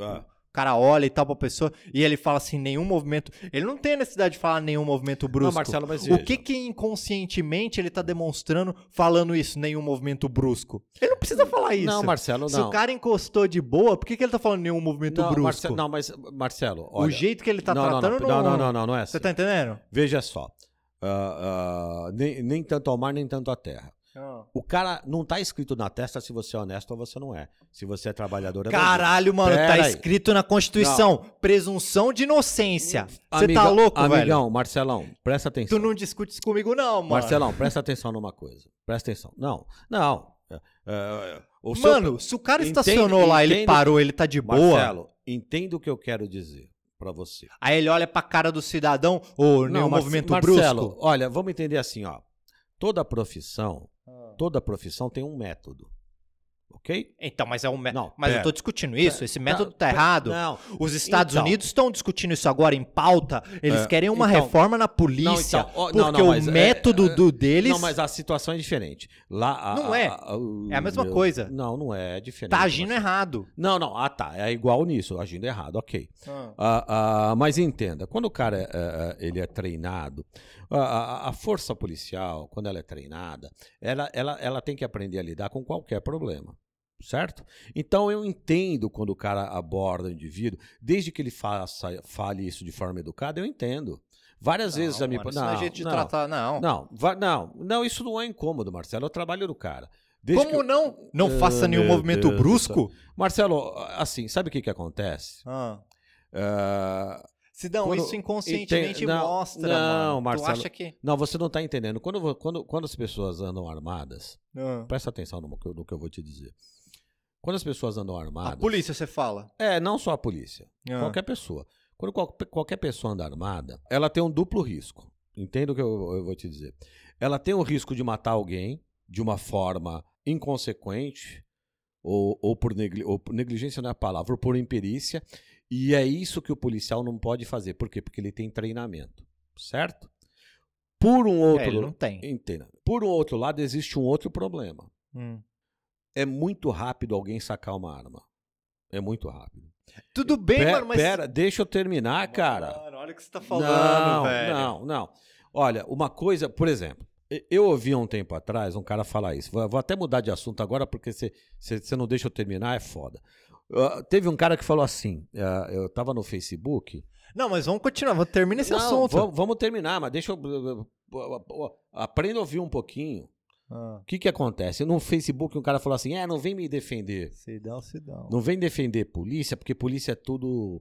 C: Ah.
B: O cara olha e tal pra pessoa e ele fala assim, nenhum movimento. Ele não tem necessidade de falar nenhum movimento brusco.
C: Não, Marcelo, mas
B: o que que inconscientemente ele tá demonstrando falando isso, nenhum movimento brusco? Ele não precisa falar isso.
C: Não, Marcelo,
B: Se
C: não.
B: o cara encostou de boa, por que, que ele tá falando nenhum movimento
C: não,
B: brusco?
C: Marce- não, mas, Marcelo, olha...
B: o jeito que ele tá
C: não,
B: tratando
C: não, não, não, não, não, não é assim.
B: Você tá entendendo?
C: Veja só. Ah, ah, nem, nem tanto ao mar, nem tanto à terra. O cara não tá escrito na testa se você é honesto ou você não é. Se você é trabalhador, é
B: Caralho, mano,
C: Pera
B: tá
C: aí.
B: escrito na Constituição, presunção de inocência. Você tá
C: Amigão-
B: louco, velho?
C: Amigão, Marcelão, presta atenção.
B: Tu não discute isso comigo não, mano.
C: Marcelão, presta atenção numa coisa. Presta atenção. Não, não. É, é, o seu-
B: Mano, se o cara
C: Entendo-
B: estacionou lá, ele
C: entendo-
B: parou, ele tá de boa.
C: Marcelo, entenda o que eu quero dizer pra você.
B: Aí ele olha pra cara do cidadão, ou nenhum
C: Mar-
B: movimento
C: Marcelo,
B: brusco.
C: olha, vamos entender assim, ó. Toda profissão,
B: Ah.
C: Toda profissão tem um método. Ok?
B: Então, mas é um método.
C: Não,
B: Mas eu
C: pera.
B: tô discutindo isso. Esse método tá
C: Pera-
B: errado.
C: Não.
B: Os Estados
C: Então.
B: Unidos estão discutindo isso agora em pauta. Eles
C: É,
B: querem uma
C: então-
B: reforma na polícia.
C: Não, então, ó,
B: porque
C: não, não,
B: o
C: mas é-
B: método
C: é-
B: do deles
C: Não, mas a situação é diferente. Lá, a-
B: Não é.
C: a- o-
B: É a mesma
C: meu-
B: coisa.
C: Não, não é, é diferente.
B: tá agindo
C: Marcelo.
B: errado.
C: Não, não. Ah, tá. É igual nisso, agindo errado, ok. Ah, ah, mas entenda, quando o cara é, é, ele é treinado, a, a- a força policial, quando ela é treinada, ela, ela, ela tem que aprender a lidar com qualquer problema. Certo? Então eu entendo quando o cara aborda o indivíduo, desde que ele faça, fale isso de forma educada, eu entendo. Várias vezes já me.
B: mano, isso não é jeito de
C: não,
B: tratar, não.
C: não, não, não, isso não é incômodo, Marcelo. É o trabalho do cara. Desde
B: Como
C: que-
B: não? Não
C: Ah,
B: faça nenhum movimento
C: Deus
B: brusco?
C: Marcelo, assim, sabe o que, que acontece?
B: Ah.
C: Ah,
B: Sidão,
C: Quando-
B: isso inconscientemente
C: Ente- não,
B: mostra,
C: não,
B: mano.
C: Marcelo.
B: Tu acha que...
C: não, você não está entendendo. Quando, quando, quando as pessoas andam armadas,
B: Ah.
C: presta atenção no que, eu- no que eu vou te dizer. Quando as pessoas andam
B: A
C: armadas.
B: polícia, você fala.
C: É, não só a polícia.
B: Ah.
C: Qualquer pessoa. Quando qual- qualquer pessoa anda armada, ela tem um duplo risco. Entenda o que eu, eu vou te dizer. Ela tem o risco de matar alguém de uma forma inconsequente, ou, ou, por, negli- ou por negligência não é a palavra, ou por imperícia. E é isso que o policial não pode fazer. Por quê? Porque ele tem treinamento. Certo? Por um
B: É,
C: outro
B: ele não tem.
C: Entenda. Por um outro lado, existe um outro problema.
B: Hum.
C: É muito rápido alguém sacar uma arma. É muito rápido.
B: Tudo bem,
C: Pera,
B: mano, mas...
C: pera, deixa eu terminar, cara.
B: Mano, olha o que você tá falando,
C: não,
B: velho.
C: não, não. Olha, uma coisa, por exemplo, eu ouvi há um tempo atrás um cara falar isso. Vou, até mudar de assunto agora, porque você você não deixa eu terminar, é foda. Ah, teve um cara que falou assim: ah, eu tava no Facebook.
B: Não, mas vamos continuar, vamos terminar esse
C: Não,
B: assunto.
C: Vamos, vamos terminar, mas deixa eu. Aprenda a ouvir um pouquinho.
B: Ah,
C: O que, que acontece? No Facebook um cara falou assim: é, não vem me defender.
B: Sidão, Sidão.
C: Não vem defender polícia, porque polícia é tudo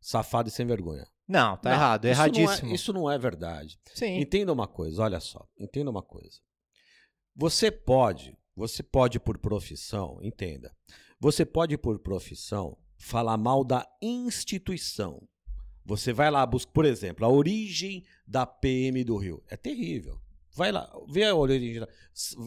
C: safado e sem vergonha.
B: Não, tá
C: Não,
B: errado,
C: isso não é-
B: erradíssimo.
C: isso não é verdade.
B: Sim.
C: Entenda uma coisa, olha só, entenda uma coisa. Você pode, você pode por profissão, entenda. Você pode por profissão falar mal da instituição. Você vai lá buscar, por exemplo, a origem da PM do Rio. É terrível. Vai lá, vê a origem.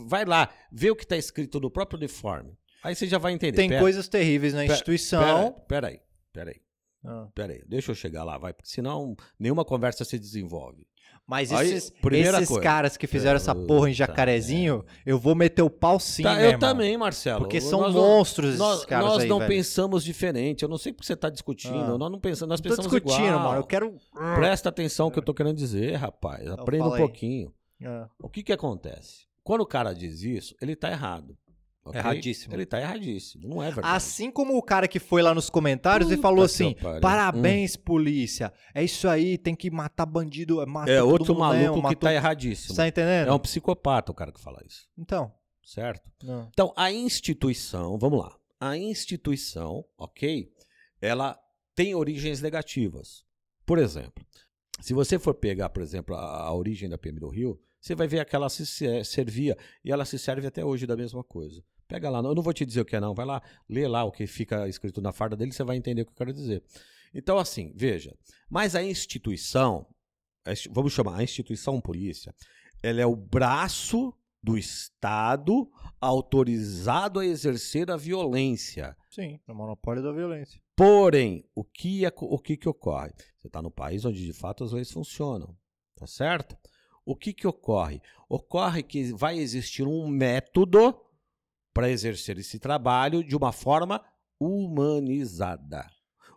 C: Vai lá, vê o que está escrito no próprio uniforme. Aí você já vai entender.
B: Tem
C: Pera-
B: coisas terríveis na
C: pera-
B: instituição.
C: Pera, pera aí, pera aí,
B: Ah.
C: pera aí. Deixa eu chegar lá, vai, porque senão nenhuma conversa se desenvolve.
B: Mas
C: Aí,
B: esses,
C: primeira
B: esses
C: coisa.
B: caras que fizeram essa porra em Jacarezinho, eu vou meter o pau sim,
C: Tá,
B: meu
C: eu
B: irmão.
C: também, Marcelo.
B: Porque são
C: Nós não-
B: monstros esses
C: Nós,
B: caras
C: nós
B: aí,
C: não
B: velho.
C: pensamos diferente. Eu não sei porque você está discutindo.
B: Ah.
C: Nós não pensamos, nós
B: Tô
C: pensamos
B: discutindo,
C: igual.
B: mano. Eu quero...
C: Presta atenção no que eu tô querendo dizer, rapaz.
B: Então
C: Aprenda um
B: aí.
C: pouquinho.
B: Ah.
C: O que que acontece? Quando o cara diz isso, ele tá errado. Ok?
B: Erradíssimo.
C: Ele tá erradíssimo. Não é verdade.
B: Assim como o cara que foi lá nos comentários e
C: Puta
B: falou
C: que
B: assim: parabéns, polícia. É isso aí, tem que matar bandido. Mata
C: é
B: todo
C: outro
B: mundo
C: maluco
B: mesmo,
C: que
B: matou-
C: tá erradíssimo.
B: Tá entendendo?
C: É um psicopata o cara que fala isso.
B: Então.
C: Certo?
B: Não.
C: Então, a instituição, vamos lá. A instituição, ok? Ela tem origens negativas. Por exemplo, se você for pegar, por exemplo, a, a origem da PM do Rio, você vai ver que ela se se- servia e ela se serve até hoje da mesma coisa. Pega lá, eu não vou te dizer o que é não, vai lá, lê lá o que fica escrito na farda dele, você vai entender o que eu quero dizer. Então, assim, veja, mas a instituição, vamos chamar a instituição polícia, ela é o braço do Estado autorizado a exercer a violência.
B: Sim, no monopólio da violência.
C: Porém, o que, é- o que, que ocorre? Você está no país onde de fato as leis funcionam, tá certo? O que, que ocorre? Ocorre que vai existir um método para exercer esse trabalho de uma forma humanizada.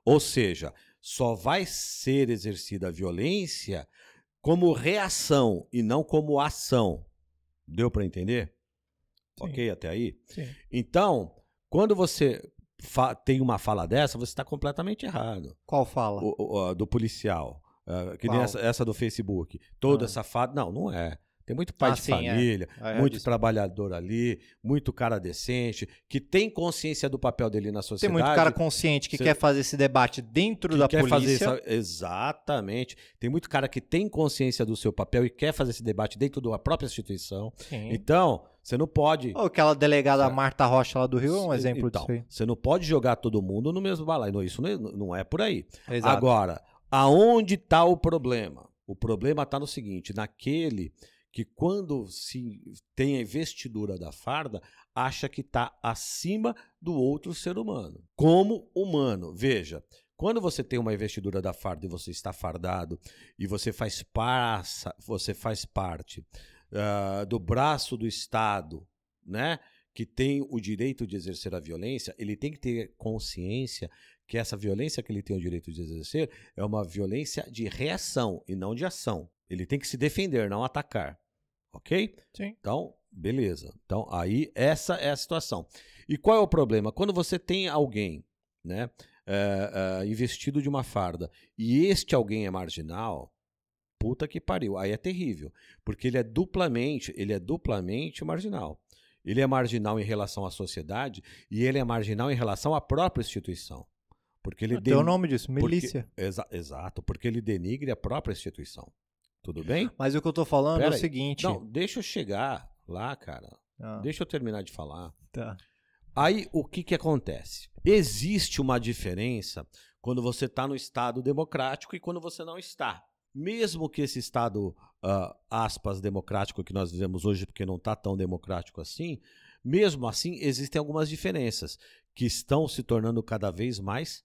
C: Ou seja, só vai ser exercida a violência como reação e não como ação. Deu para entender?
B: Sim.
C: Ok até aí?
B: Sim.
C: Então, quando você tem uma fala dessa, você está completamente errado.
B: Qual fala?
C: O- o- do policial, ah, que nem
B: Qual?
C: essa, essa do Facebook, toda
B: Ah.
C: safada. Não, não é. Tem muito pai
B: Ah,
C: de
B: sim, é.
C: família,
B: É,
C: muito
B: disso.
C: trabalhador ali, muito cara decente, que tem consciência do papel dele na
B: Tem
C: sociedade.
B: muito cara consciente que
C: Cê-
B: quer fazer esse debate dentro
C: que
B: da
C: quer fazer
B: polícia.
C: essa- exatamente. Tem muito cara que tem consciência do seu papel e quer fazer esse debate dentro da própria instituição.
B: Sim.
C: Então, você não pode
B: Ou aquela delegada
C: Certo.
B: Marta Rocha lá do Rio é um exemplo
C: então,
B: disso aí.
C: Você não pode jogar todo mundo no mesmo balaio. Isso não é, não é por aí.
B: Exato.
C: Agora, aonde está o problema? O problema está no seguinte: naquele que quando se tem a investidura da farda, acha que está acima do outro ser humano. Como humano, veja, quando você tem uma investidura da farda e você está fardado e você faz, passa, você faz parte uh, do braço do Estado, né? Que tem o direito de exercer a violência, ele tem que ter consciência que essa violência que ele tem o direito de exercer é uma violência de reação e não de ação. Ele tem que se defender, não atacar. Ok?
B: Sim.
C: Então, beleza. Então, aí, essa é a situação. E qual é o problema? Quando você tem alguém, né, é, investido de uma farda e este alguém é marginal, puta que pariu. Aí é terrível, porque ele é duplamente, ele é duplamente marginal. Ele é marginal em relação à sociedade e ele é marginal em relação à própria instituição. Porque ele
B: Tem o nome disso, milícia.
C: Porque, exa exato, porque ele denigre a própria instituição. Tudo bem?
B: Mas o que eu tô falando
C: Pera
B: é o
C: aí.
B: seguinte.
C: Não, deixa eu chegar lá, cara.
B: Ah,
C: Deixa eu terminar de falar.
B: tá.
C: Aí o que, que acontece? Existe uma diferença quando você está no Estado democrático e quando você não está. Mesmo que esse Estado, ah, aspas, democrático que nós vivemos hoje, porque não está tão democrático assim, mesmo assim existem algumas diferenças que estão se tornando cada vez mais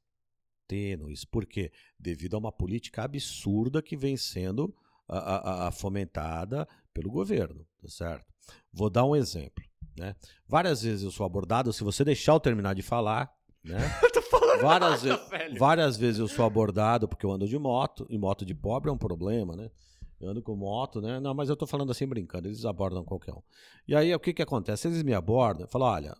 C: tênues. Por quê? Devido a uma política absurda que vem sendo ah, ah, fomentada pelo governo, tá certo? Vou dar um exemplo. Né? Várias vezes eu sou abordado, se você deixar eu terminar de falar, né? Várias,
B: nada,
C: ve- várias vezes eu sou abordado porque eu ando de moto, e moto de pobre é um problema, né? Eu ando com moto, né? Não, mas eu tô falando assim brincando, eles abordam qualquer um. E aí o que que acontece? Eles me abordam, falam, olha,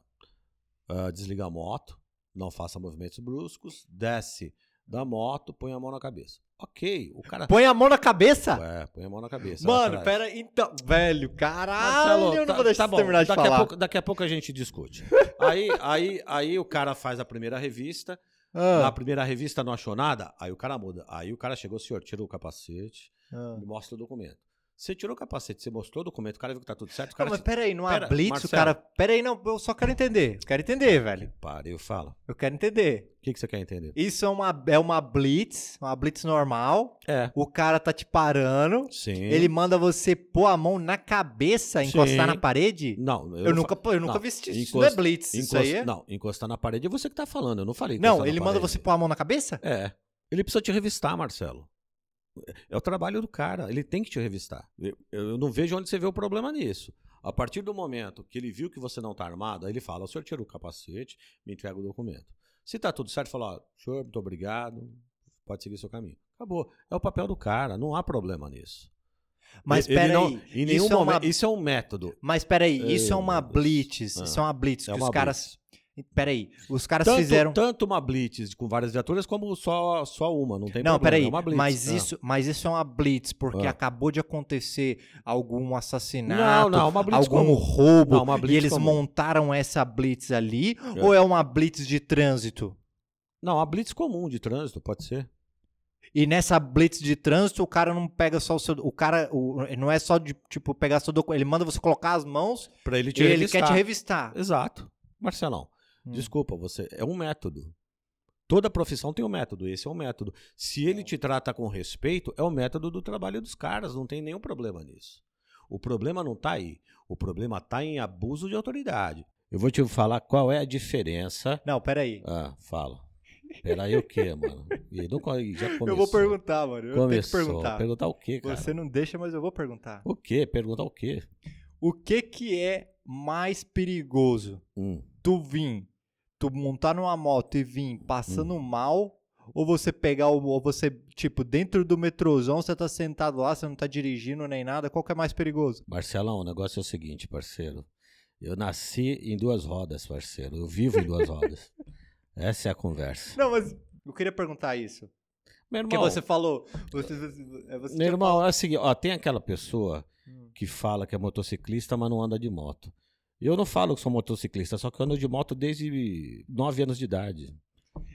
C: ah, desliga a moto, não faça movimentos bruscos, desce da moto, põe a mão na cabeça. Ok, o cara...
B: Põe a mão na cabeça.
C: É, põe a mão na cabeça.
B: Mano, pera. Então, velho, caralho.
C: Marcelo,
B: eu não
C: tá-
B: vou deixar
C: tá
B: terminar de
C: daqui
B: falar.
C: A pouco, daqui a pouco a gente discute. aí, aí, aí o cara faz a primeira revista, na
B: Ah,
C: primeira revista não achou nada, aí o cara muda. Aí o cara chegou, senhor, tira o capacete,
B: ah.
C: mostra o documento. Você tirou o capacete, você mostrou o documento, o cara viu que tá tudo certo, o
B: Não,
C: cara...
B: mas
C: te-
B: peraí, não há blitz, o
C: Marcelo.
B: cara... Peraí, não, eu só quero entender. Eu quero entender, velho.
C: Pariu, fala.
B: Eu quero entender.
C: O que, que você quer entender?
B: Isso é uma, é uma blitz, uma blitz normal.
C: É.
B: O cara tá te parando.
C: Sim.
B: Ele manda você pôr a mão na cabeça, encostar
C: Sim.
B: na parede.
C: Não,
B: Eu,
C: não
B: nunca, eu nunca
C: não,
B: vi isso. Isso
C: encosta-
B: não é blitz, isso aí é...
C: Não, encostar na parede é você que tá falando, eu não falei
B: Não, ele manda você pôr a mão na cabeça?
C: É. Ele precisa te revistar, Marcelo. É o trabalho do cara. Ele tem que te revistar. Eu, eu não vejo onde você vê o problema nisso. A partir do momento que ele viu que você não está armado, aí ele fala: o senhor tira o capacete, me entrega o documento. Se tá tudo certo, fala: ó, senhor, muito obrigado, pode seguir seu caminho. Acabou. É o papel do cara, não há problema nisso.
B: Mas
C: Ele- ele não-
B: peraí,
C: em nenhum
B: isso, é uma,
C: isso é um método.
B: mas peraí, isso é uma
C: meu Deus.
B: blitz,
C: Ah,
B: isso é uma blitz
C: é
B: que
C: uma
B: os caras... Peraí, os caras
C: Tanto,
B: fizeram...
C: tanto uma blitz com várias viaturas como só, só uma, não tem
B: Não,
C: problema.
B: peraí,
C: é uma blitz.
B: mas,
C: Ah.
B: isso, mas isso é uma blitz, porque
C: Ah.
B: acabou de acontecer algum
C: Não,
B: assassinato,
C: não, uma blitz
B: algum
C: comum.
B: roubo,
C: Não, uma blitz
B: e eles
C: comum.
B: montaram essa blitz ali,
C: É.
B: ou é uma blitz de trânsito?
C: Não, uma blitz comum de trânsito, pode ser.
B: E nessa blitz de trânsito, o cara não pega só o seu. O cara. o- não é só de, tipo, pegar seu documento. Ele manda você colocar as mãos
C: Pra ele
B: e
C: te
B: ele
C: revistar.
B: quer te revistar.
C: Exato. Marcelão,
B: Hum.
C: desculpa, você é um método. Toda profissão tem um método, esse é um método. Se ele te trata com respeito, é o método do trabalho dos caras, não tem nenhum problema nisso. O problema não tá aí. O problema tá em abuso de autoridade. Eu vou te falar qual é a diferença.
B: Não, peraí.
C: Ah, fala. Peraí o quê, mano? E não, já começou.
B: Eu vou perguntar, mano. Eu
C: Começou.
B: tenho que perguntar.
C: Perguntar o quê, cara?
B: Você não deixa, mas eu vou perguntar.
C: O quê? Perguntar o quê?
B: O que que é mais perigoso?
C: Hum.
B: Tu vir, tu montar numa moto e vir passando
C: Hum.
B: mal, ou você pegar o. Ou você, tipo, dentro do metrôzão, você tá sentado lá, você não tá dirigindo nem nada, qual que é mais perigoso?
C: Marcelão, o negócio é o seguinte, parceiro. Eu nasci em duas rodas, parceiro. Eu vivo em duas rodas. Essa é a conversa.
B: Não, mas eu queria perguntar isso.
C: Meu
B: Porque
C: irmão,
B: você falou. Você, você,
C: meu irmão
B: falado-
C: é o seguinte, ó, tem aquela pessoa
B: Hum.
C: que fala que é motociclista, mas não anda de moto. Eu não falo que sou motociclista, só que eu ando de moto desde 9 anos de idade.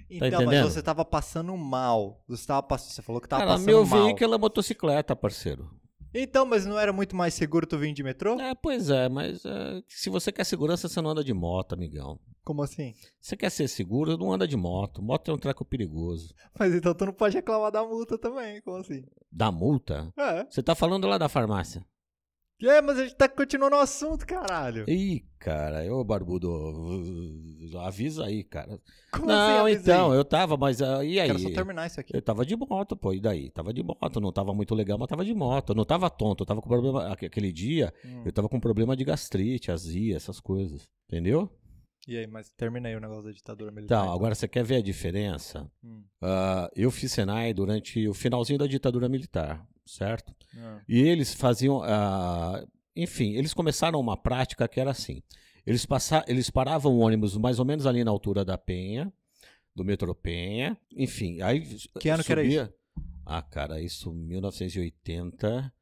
B: Então, mas
C: entendendo?
B: você tava passando mal. Você, tava pass... você falou que tava
C: Cara,
B: passando
C: meu
B: mal.
C: veículo é motocicleta, parceiro.
B: Então, mas não era muito mais seguro tu vir de metrô?
C: É, pois é, mas é, se você quer segurança, você não anda de moto, amigão.
B: Como assim?
C: Você quer ser seguro, não anda de moto. Moto é um treco perigoso.
B: Mas então tu não pode reclamar da multa também, como assim?
C: Da multa?
B: É.
C: Você tá falando lá da farmácia.
B: É, mas a gente tá continuando o assunto, caralho.
C: Ih, cara, ô barbudo, avisa aí, cara.
B: Como
C: não,
B: assim,
C: então,
B: aí?
C: eu tava, mas ah, e aí?
B: Quero só terminar isso aqui.
C: Eu tava de moto, pô, e daí? Tava de moto, não tava muito legal, mas tava de moto. Eu não tava tonto, eu tava com problema. aque- Aquele dia,
B: Hum.
C: eu tava com problema de gastrite, azia, essas coisas. Entendeu?
B: E aí, mas terminei o negócio da ditadura militar.
C: Então, agora você quer ver a diferença?
B: Hum.
C: Ah, eu fiz Senai durante o finalzinho da ditadura militar, certo?
B: Ah.
C: E eles faziam. ah, enfim, eles começaram uma prática que era assim: eles, eles paravam o ônibus mais ou menos ali na altura da Penha, do metrô Penha. Enfim, aí.
B: Que ano que era
C: subia- Ah, cara, isso 1980.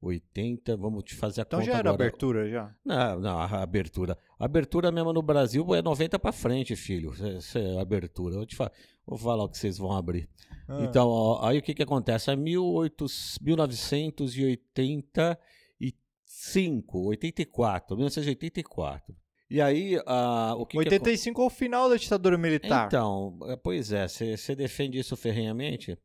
C: 80, vamos te fazer a
B: Então
C: conta
B: já era
C: agora.
B: abertura, já.
C: Não, não, a abertura. A abertura mesmo no Brasil é 90 pra frente, filho. Cê- cê- abertura. Eu te fa- vou falar o que vocês vão abrir.
B: Ah.
C: Então, ó, aí o que que acontece? É 1800 1985, 84, 1984. E aí, ah, o que que
B: 85 é o final da ditadura militar.
C: Então, é, pois é, você defende isso ferrenhamente?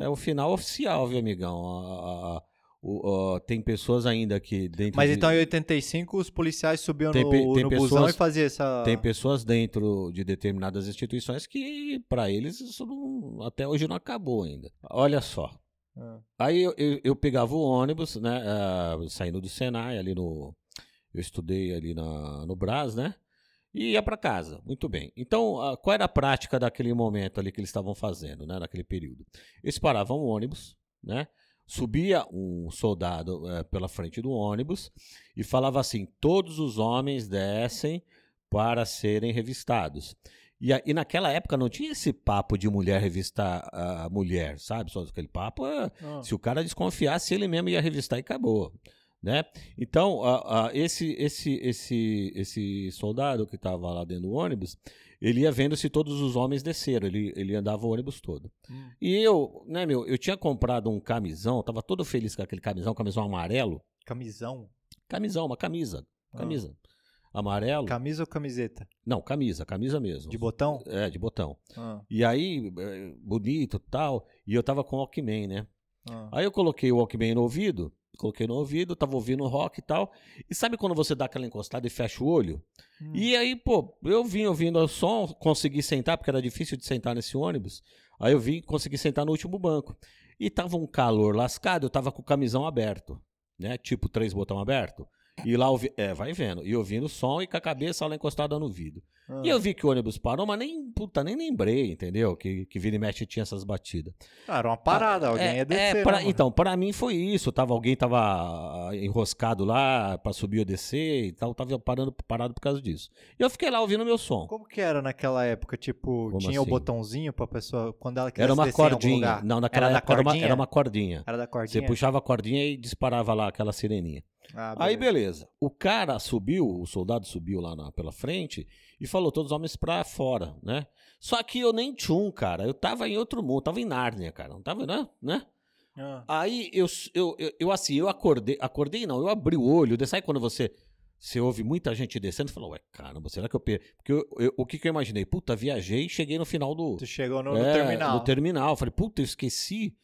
C: É o final oficial, viu, amigão? A- a- o- tem pessoas ainda que dentro
B: Mas
C: de-
B: então em 85 os policiais subiam
C: Tem
B: no,
C: tem
B: no busão
C: pessoas-
B: e faziam essa.
C: Tem pessoas dentro de determinadas instituições que, para eles, isso não- até hoje não acabou ainda. Olha só.
B: Ah.
C: Aí eu, eu, eu pegava o ônibus, né? ah, saindo do Senai, ali no. Eu estudei ali na, no Brás, né? E ia para casa. Muito bem. Então, ah, qual era a prática daquele momento ali que eles estavam fazendo, né? Naquele período? Eles paravam o ônibus, né? Subia um soldado eh, pela frente do ônibus e falava assim: todos os homens descem para serem revistados. E, e naquela época não tinha esse papo de mulher revistar a mulher, sabe? Só aquele papo. ah,
B: Ah.
C: se o cara desconfiasse, ele mesmo ia revistar e acabou. Né? Então, a- a- esse, esse, esse, esse soldado que estava lá dentro do ônibus, ele ia vendo se todos os homens desceram, ele, ele andava o ônibus todo.
B: Hum.
C: E eu, né, meu, eu tinha comprado um camisão, tava todo feliz com aquele camisão, camisão amarelo.
B: Camisão?
C: Camisão, uma camisa.
B: Ah.
C: Camisa. Amarelo.
B: Camisa ou camiseta?
C: Não, camisa, camisa mesmo.
B: De botão?
C: É, de botão.
B: Ah,
C: E aí, eh, bonito tal, e eu tava com o Walkman, né?
B: ah.
C: Aí eu coloquei o Walkman no ouvido, coloquei no ouvido, tava ouvindo rock e tal. E sabe quando você dá aquela encostada e fecha o olho?
B: Hum.
C: E aí, pô, eu vim ouvindo o som, consegui sentar, porque era difícil de sentar nesse ônibus. Aí eu vim, consegui sentar no último banco. E tava um calor lascado, eu tava com o camisão aberto, né? Tipo três botão aberto. E lá, ouvi... é, vai vendo. E ouvindo o som e com a cabeça lá encostada no vidro.
B: Ah.
C: E eu vi que o ônibus parou, mas nem, puta, nem lembrei, entendeu? Que, que vira e mexe tinha essas batidas.
B: Ah, era uma parada, alguém
C: É,
B: ia descer.
C: é, pra-
B: né, mano?
C: então, para mim foi isso. Tava, alguém tava ah, enroscado lá pra subir ou descer e tal. Tava parando, parado por causa disso. E eu fiquei lá ouvindo meu som.
B: Como que era naquela época? Tipo,
C: Como
B: tinha o
C: assim?
B: botãozinho pra pessoa, quando ela quisesse
C: Era uma cordinha. Não, naquela
B: Era da
C: época era uma,
B: cordinha?
C: era uma cordinha.
B: Era da
C: Você
B: cordinha?
C: puxava a cordinha e disparava lá aquela sireninha.
B: Ah,
C: Aí, beleza. O cara subiu, o soldado subiu lá na- pela frente e falou todos os homens pra fora, né? Só que eu nem tchum, cara. Eu tava em outro mundo, tava em Nárnia, cara. Não tava, né? né?
B: Ah.
C: Aí eu, eu, eu, eu, assim, eu acordei, acordei não, eu abri o olho, sabe quando você, você ouve muita gente descendo e fala, ué, caramba, será que eu perdi? Porque eu- eu- o que, que eu imaginei? Puta, viajei e cheguei no final do...
B: Tu chegou no, no
C: É,
B: terminal.
C: No terminal. Falei, puta, eu esqueci.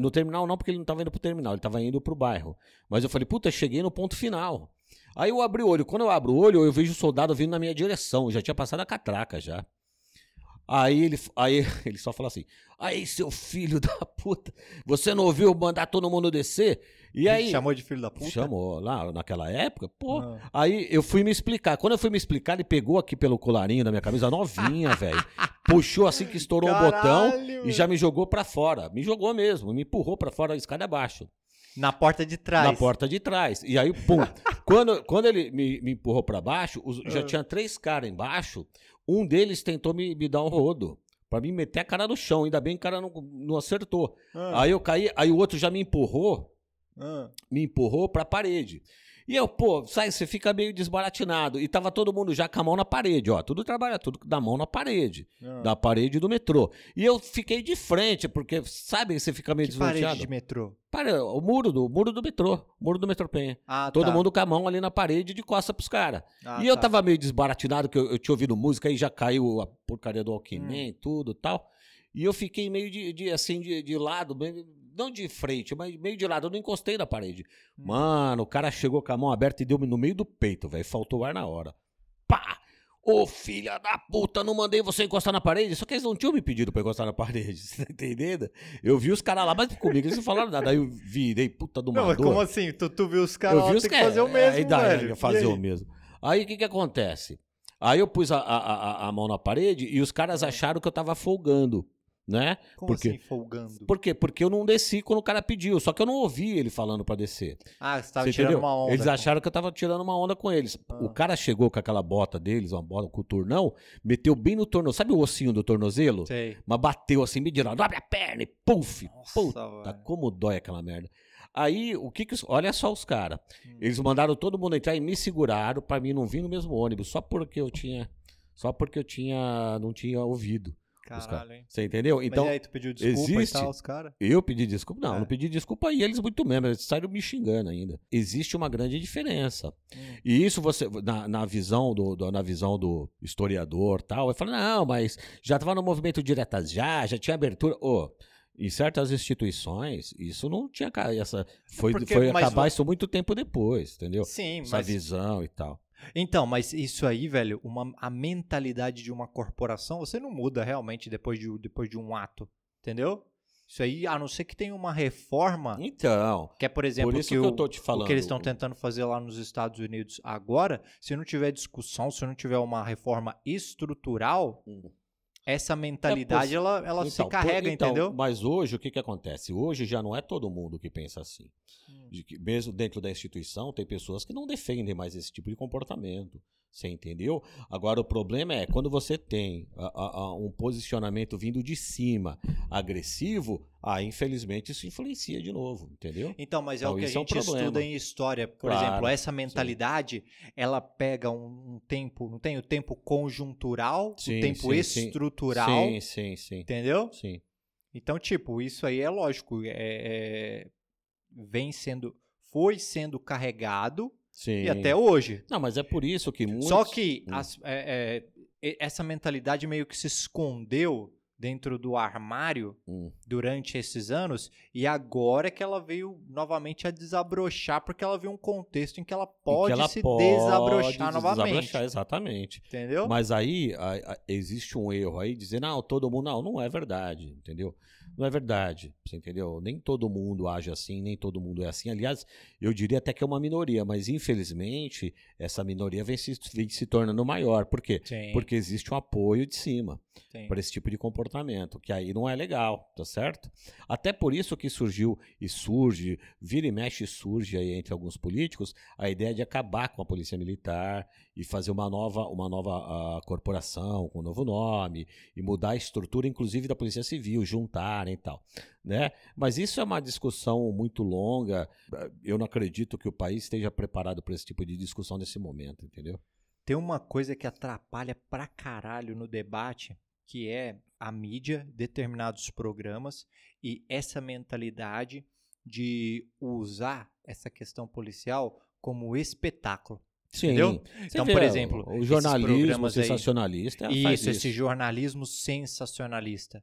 C: No terminal não, porque ele não tava indo pro terminal, ele tava indo pro bairro. Mas eu falei, puta, cheguei no ponto final. Aí eu abri o olho. Quando eu abro o olho, eu vejo o soldado vindo na minha direção. Eu já tinha passado a catraca já. Aí ele, aí ele só fala assim: Aí, seu filho da puta, você não ouviu mandar todo mundo descer? E aí.
B: Chamou de filho da puta?
C: Chamou lá naquela época, pô.
B: Ah.
C: Aí eu fui me explicar. Quando eu fui me explicar, ele pegou aqui pelo colarinho da minha camisa novinha, velho. Puxou assim que estourou o botão
B: Caralho,
C: e já me jogou pra fora. Me jogou mesmo, me empurrou pra fora da escada abaixo,
B: Na porta de trás.
C: na porta de trás. E aí, pum. quando, quando ele me, me empurrou pra baixo, os- já
B: Ah.
C: tinha três caras embaixo. Um deles tentou me, me dar um rodo. Pra me meter a cara no chão. Ainda bem que o cara não, não acertou.
B: Ah,
C: Aí eu caí, aí o outro já me empurrou
B: ah.
C: me empurrou pra parede. E eu, pô, sai, você fica meio desbaratinado. E tava todo mundo já com a mão na parede, ó. Tudo trabalha, tudo da mão na parede.
B: ah.
C: Da parede do metrô. E eu fiquei de frente, porque, sabe, você fica meio
B: Que parede de metrô?
C: Para, o muro do, muro do metrô. Muro do metrô Penha.
B: Ah,
C: Todo
B: tá.
C: mundo com a mão ali na parede de costa pros caras.
B: Ah,
C: e eu
B: tá.
C: tava meio desbaratinado, que eu, eu tinha ouvido música e já caiu a porcaria do Walkman
B: Hum.
C: tudo e tal. E eu fiquei meio de, de, assim, de, de lado, bem não de frente, mas meio de lado. Eu não encostei na parede.
B: Hum.
C: Mano, o cara chegou com a mão aberta e deu no meio do peito, velho. Faltou ar na hora. Pá! Ô filha da puta, não mandei você encostar na parede. Só que eles não tinham me pedido pra encostar na parede. Você tá entendendo? Eu vi os caras lá, mas comigo eles não falaram nada. Aí eu virei, puta do
B: Não, mas como assim? Tu, tu viu os caras lá,
C: vi os
B: tem que fazer o
C: é,
B: mesmo,
C: aí
B: velho.
C: ia fazer o mesmo. Aí o que que acontece? Aí eu pus a, a, a, a mão na parede e os caras acharam que eu tava folgando, né?
B: Como
C: Porque-
B: assim, folgando?
C: Por quê? Porque eu não desci quando o cara pediu. Só que eu não ouvi ele falando pra descer.
B: Ah, você tava
C: Você
B: tirando
C: entendeu?
B: uma onda.
C: Eles acharam que eu tava tirando uma onda com eles.
B: Ah.
C: O cara chegou com aquela bota deles, uma bota com o turnão, meteu bem no tornozelo. Sabe o ossinho do tornozelo?
B: Sei.
C: Mas bateu assim, me dirigindo, abre a perna e puf!
B: Nossa,
C: Puta,
B: velho.
C: como dói aquela merda. Aí, o que que... Olha só os caras.
B: Hum.
C: Eles mandaram todo mundo entrar e me seguraram pra mim não vir no mesmo ônibus, só porque eu tinha... Só porque eu tinha... não tinha ouvido.
B: Caralho, hein?
C: Você entendeu?
B: Então, Mas e aí, tu pediu desculpa
C: existe-
B: e tal, os caras?
C: eu pedi desculpa. Não,
B: É.
C: não pedi desculpa e eles muito mesmo. Eles saíram me xingando ainda. Existe uma grande diferença.
B: Hum.
C: E isso você, na, na visão do, do- na visão do historiador tal, eu falo, não, mas já estava no movimento diretas já, já tinha abertura. Ô, em certas instituições, isso não tinha essa. Foi,
B: Porque-
C: foi acabar
B: vo-
C: isso muito tempo depois, entendeu?
B: Sim,
C: Essa
B: mas...
C: visão e tal.
B: Então, mas isso aí, velho, uma, a mentalidade de uma corporação, você não muda realmente depois de, depois de um ato, entendeu? Isso aí, a não ser que tenha uma reforma,
C: Então,
B: que é, por exemplo,
C: por isso
B: que,
C: que,
B: o,
C: eu tô te falando.
B: o que eles estão tentando fazer lá nos Estados Unidos agora, se não tiver discussão, se não tiver uma reforma estrutural,
C: Hum.
B: Essa mentalidade, ela, ela se
C: Então, por-
B: carrega,
C: então,
B: entendeu?
C: Mas hoje, o que, que acontece? Hoje já não é todo mundo que pensa assim.
B: Hum.
C: De que mesmo dentro da instituição, tem pessoas que não defendem mais esse tipo de comportamento. Você entendeu? Agora, o problema é quando você tem a- a- a um posicionamento vindo de cima, agressivo, aí, infelizmente, isso influencia de novo, entendeu?
B: Então, mas é
C: Então,
B: o que a
C: isso é um
B: gente estuda em história. Por
C: Claro,
B: exemplo, essa mentalidade, ela pega um, um tempo, não tem o tempo conjuntural,
C: Sim,
B: o tempo
C: sim, sim.
B: estrutural,
C: Sim, sim, sim.
B: entendeu?
C: Sim.
B: Então, tipo, isso aí é lógico, é, é- vem sendo, foi sendo carregado
C: sim.
B: e até hoje.
C: Não, mas é por isso que muitos...
B: Só que
C: Hum.
B: as- é- é, essa mentalidade meio que se escondeu dentro do armário
C: Hum.
B: durante esses anos e agora é que ela veio novamente a desabrochar porque ela viu um contexto em que ela pode
C: que ela
B: se
C: pode
B: desabrochar novamente.
C: desabrochar, exatamente.
B: Entendeu?
C: Mas aí a- a- existe um erro aí, dizer, não, todo mundo. Não, não é verdade, entendeu? Não é verdade, você entendeu? Nem todo mundo age assim, nem todo mundo é assim. Aliás, eu diria até que é uma minoria, mas infelizmente essa minoria vem se, vem se tornando maior. Por quê?
B: Sim,
C: Porque existe um apoio de cima para esse tipo de comportamento, que aí não é legal, tá certo? Até por isso que surgiu e surge, vira e mexe surge aí entre alguns políticos a ideia de acabar com a polícia militar e fazer uma nova, uma nova ah, corporação com um novo nome e mudar a estrutura, inclusive da polícia civil, juntarem e tal, né? Mas isso é uma discussão muito longa. Eu não acredito que o país esteja preparado para esse tipo de discussão nesse momento, entendeu?
B: Tem uma coisa que atrapalha pra caralho no debate, que é a mídia, determinados programas e essa mentalidade de usar essa questão policial como espetáculo.
C: Sim.
B: Entendeu?
C: Você
B: Então,
C: vê,
B: por exemplo,
C: o jornalismo
B: programas aí-
C: sensacionalista faz
B: Isso, esse jornalismo sensacionalista.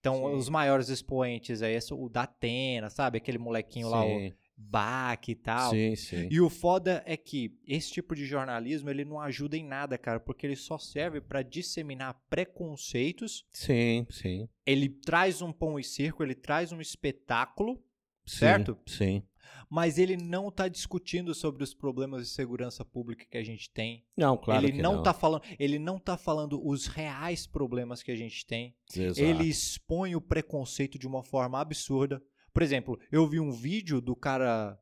B: Então,
C: Sim.
B: os maiores expoentes aí, esse- o da Atena, sabe? Aquele molequinho lá, o
C: Sim,
B: Bach e tal.
C: sim, sim.
B: E o foda é que esse tipo de jornalismo, ele não ajuda em nada, cara, porque ele só serve pra disseminar preconceitos.
C: Sim, sim.
B: Ele traz um pão e circo, ele traz um espetáculo,
C: Sim,
B: Certo?
C: Sim.
B: Mas ele não tá discutindo sobre os problemas de segurança pública que a gente tem.
C: Não, claro
B: ele
C: que
B: não,
C: não.
B: tá falando, ele não tá falando os reais problemas que a gente tem.
C: Exato.
B: Ele expõe o preconceito de uma forma absurda. Por exemplo, eu vi um vídeo do cara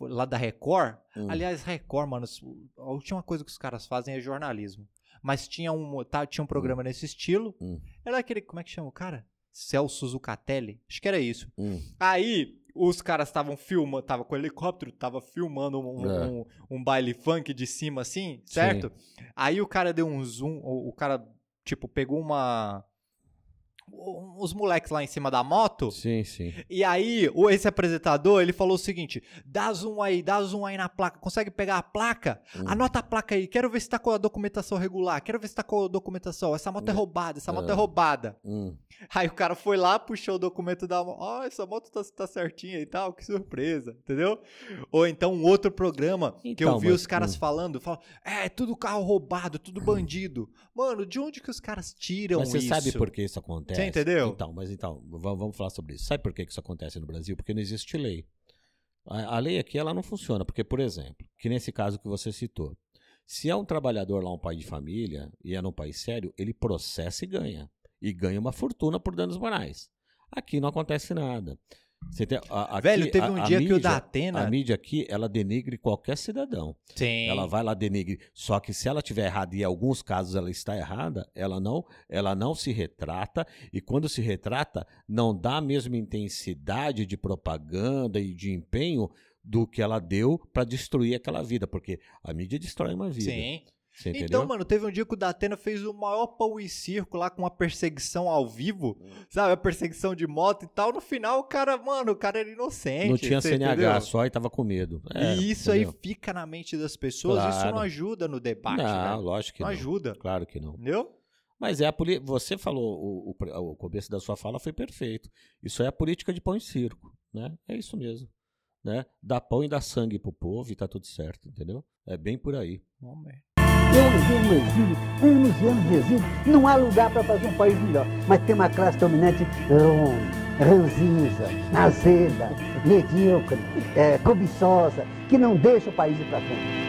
B: lá da Record.
C: Hum.
B: Aliás, Record, mano, a última coisa que os caras fazem é jornalismo. Mas tinha um, tá, tinha um programa nesse estilo.
C: Hum.
B: Era aquele, como é que chama o cara? Celso Zucatelli? Acho que era isso.
C: Hum.
B: Aí, os caras estavam filmando, tava com helicóptero, tava filmando um,
C: É.
B: um, um baile funk de cima assim, certo? Aí o cara deu um zoom, o, o cara, tipo, pegou uma os moleques lá em cima da moto.
C: Sim, sim.
B: E aí, o- esse apresentador, ele falou o seguinte: dá zoom aí, dá zoom aí na placa. Consegue pegar a placa?
C: Hum.
B: Anota a placa aí. Quero ver se tá com a documentação regular. Quero ver se tá com a documentação. Essa moto é roubada, essa moto é
C: Ah.
B: roubada.
C: Hum.
B: Aí o cara foi lá, puxou o documento da moto. Ó, essa moto tá, tá certinha e tal, que surpresa, entendeu? Ou então um outro programa que eu
C: Então,
B: vi
C: mas-
B: os caras
C: hum.
B: falando, falam, é, tudo carro roubado, tudo bandido. Mano, de onde que os caras tiram
C: Mas você
B: isso?
C: sabe por que isso acontece?
B: Você entendeu?
C: Então, mas então, vamos, falar sobre isso. Sabe por que que isso acontece no Brasil? Porque não existe lei. A, a lei aqui, ela não funciona. Porque, por exemplo, que nesse caso que você citou, se é um trabalhador lá, um pai de família, e é num país sério, ele processa e ganha. E ganha uma fortuna por danos morais. Aqui não acontece nada. Tem, a- aqui,
B: Velho, teve
C: a-
B: um
C: a
B: dia que o
C: mídia-
B: Datena.
C: A mídia aqui, ela denigre qualquer cidadão.
B: Sim.
C: Ela vai lá denigre. Só que se ela tiver errada e em alguns casos ela está errada, ela não, ela não se retrata e quando se retrata não dá a mesma intensidade de propaganda e de empenho do que ela deu para destruir aquela vida, porque a mídia destrói uma vida.
B: Sim. Então, mano, teve um dia que o Datena fez o maior pão e circo lá com uma perseguição ao vivo,
C: Hum.
B: sabe? A perseguição de moto e tal. No final, o cara, mano, o cara era inocente.
C: não tinha CNH
B: entendeu?
C: só e tava com medo. É,
B: e isso aí
C: entendeu?
B: fica na mente das pessoas, isso
C: Claro.
B: não ajuda no debate,
C: Não, lógico que
B: Não
C: não.
B: ajuda.
C: Claro que não.
B: Entendeu?
C: Mas é a política. Você falou, o, o, o começo da sua fala foi perfeito. Isso é a política de pão e circo, né? É isso mesmo. Né? Dá pão e dá sangue pro povo e tá tudo certo, entendeu? É bem por aí.
B: Vamos ver.
A: Eu vivi no exílio, anos e anos de exílio. Não há lugar para fazer um país melhor. Mas tem uma classe dominante ron- ranzinza, azeda, medíocre, eh, cobiçosa, que não deixa o país ir para frente.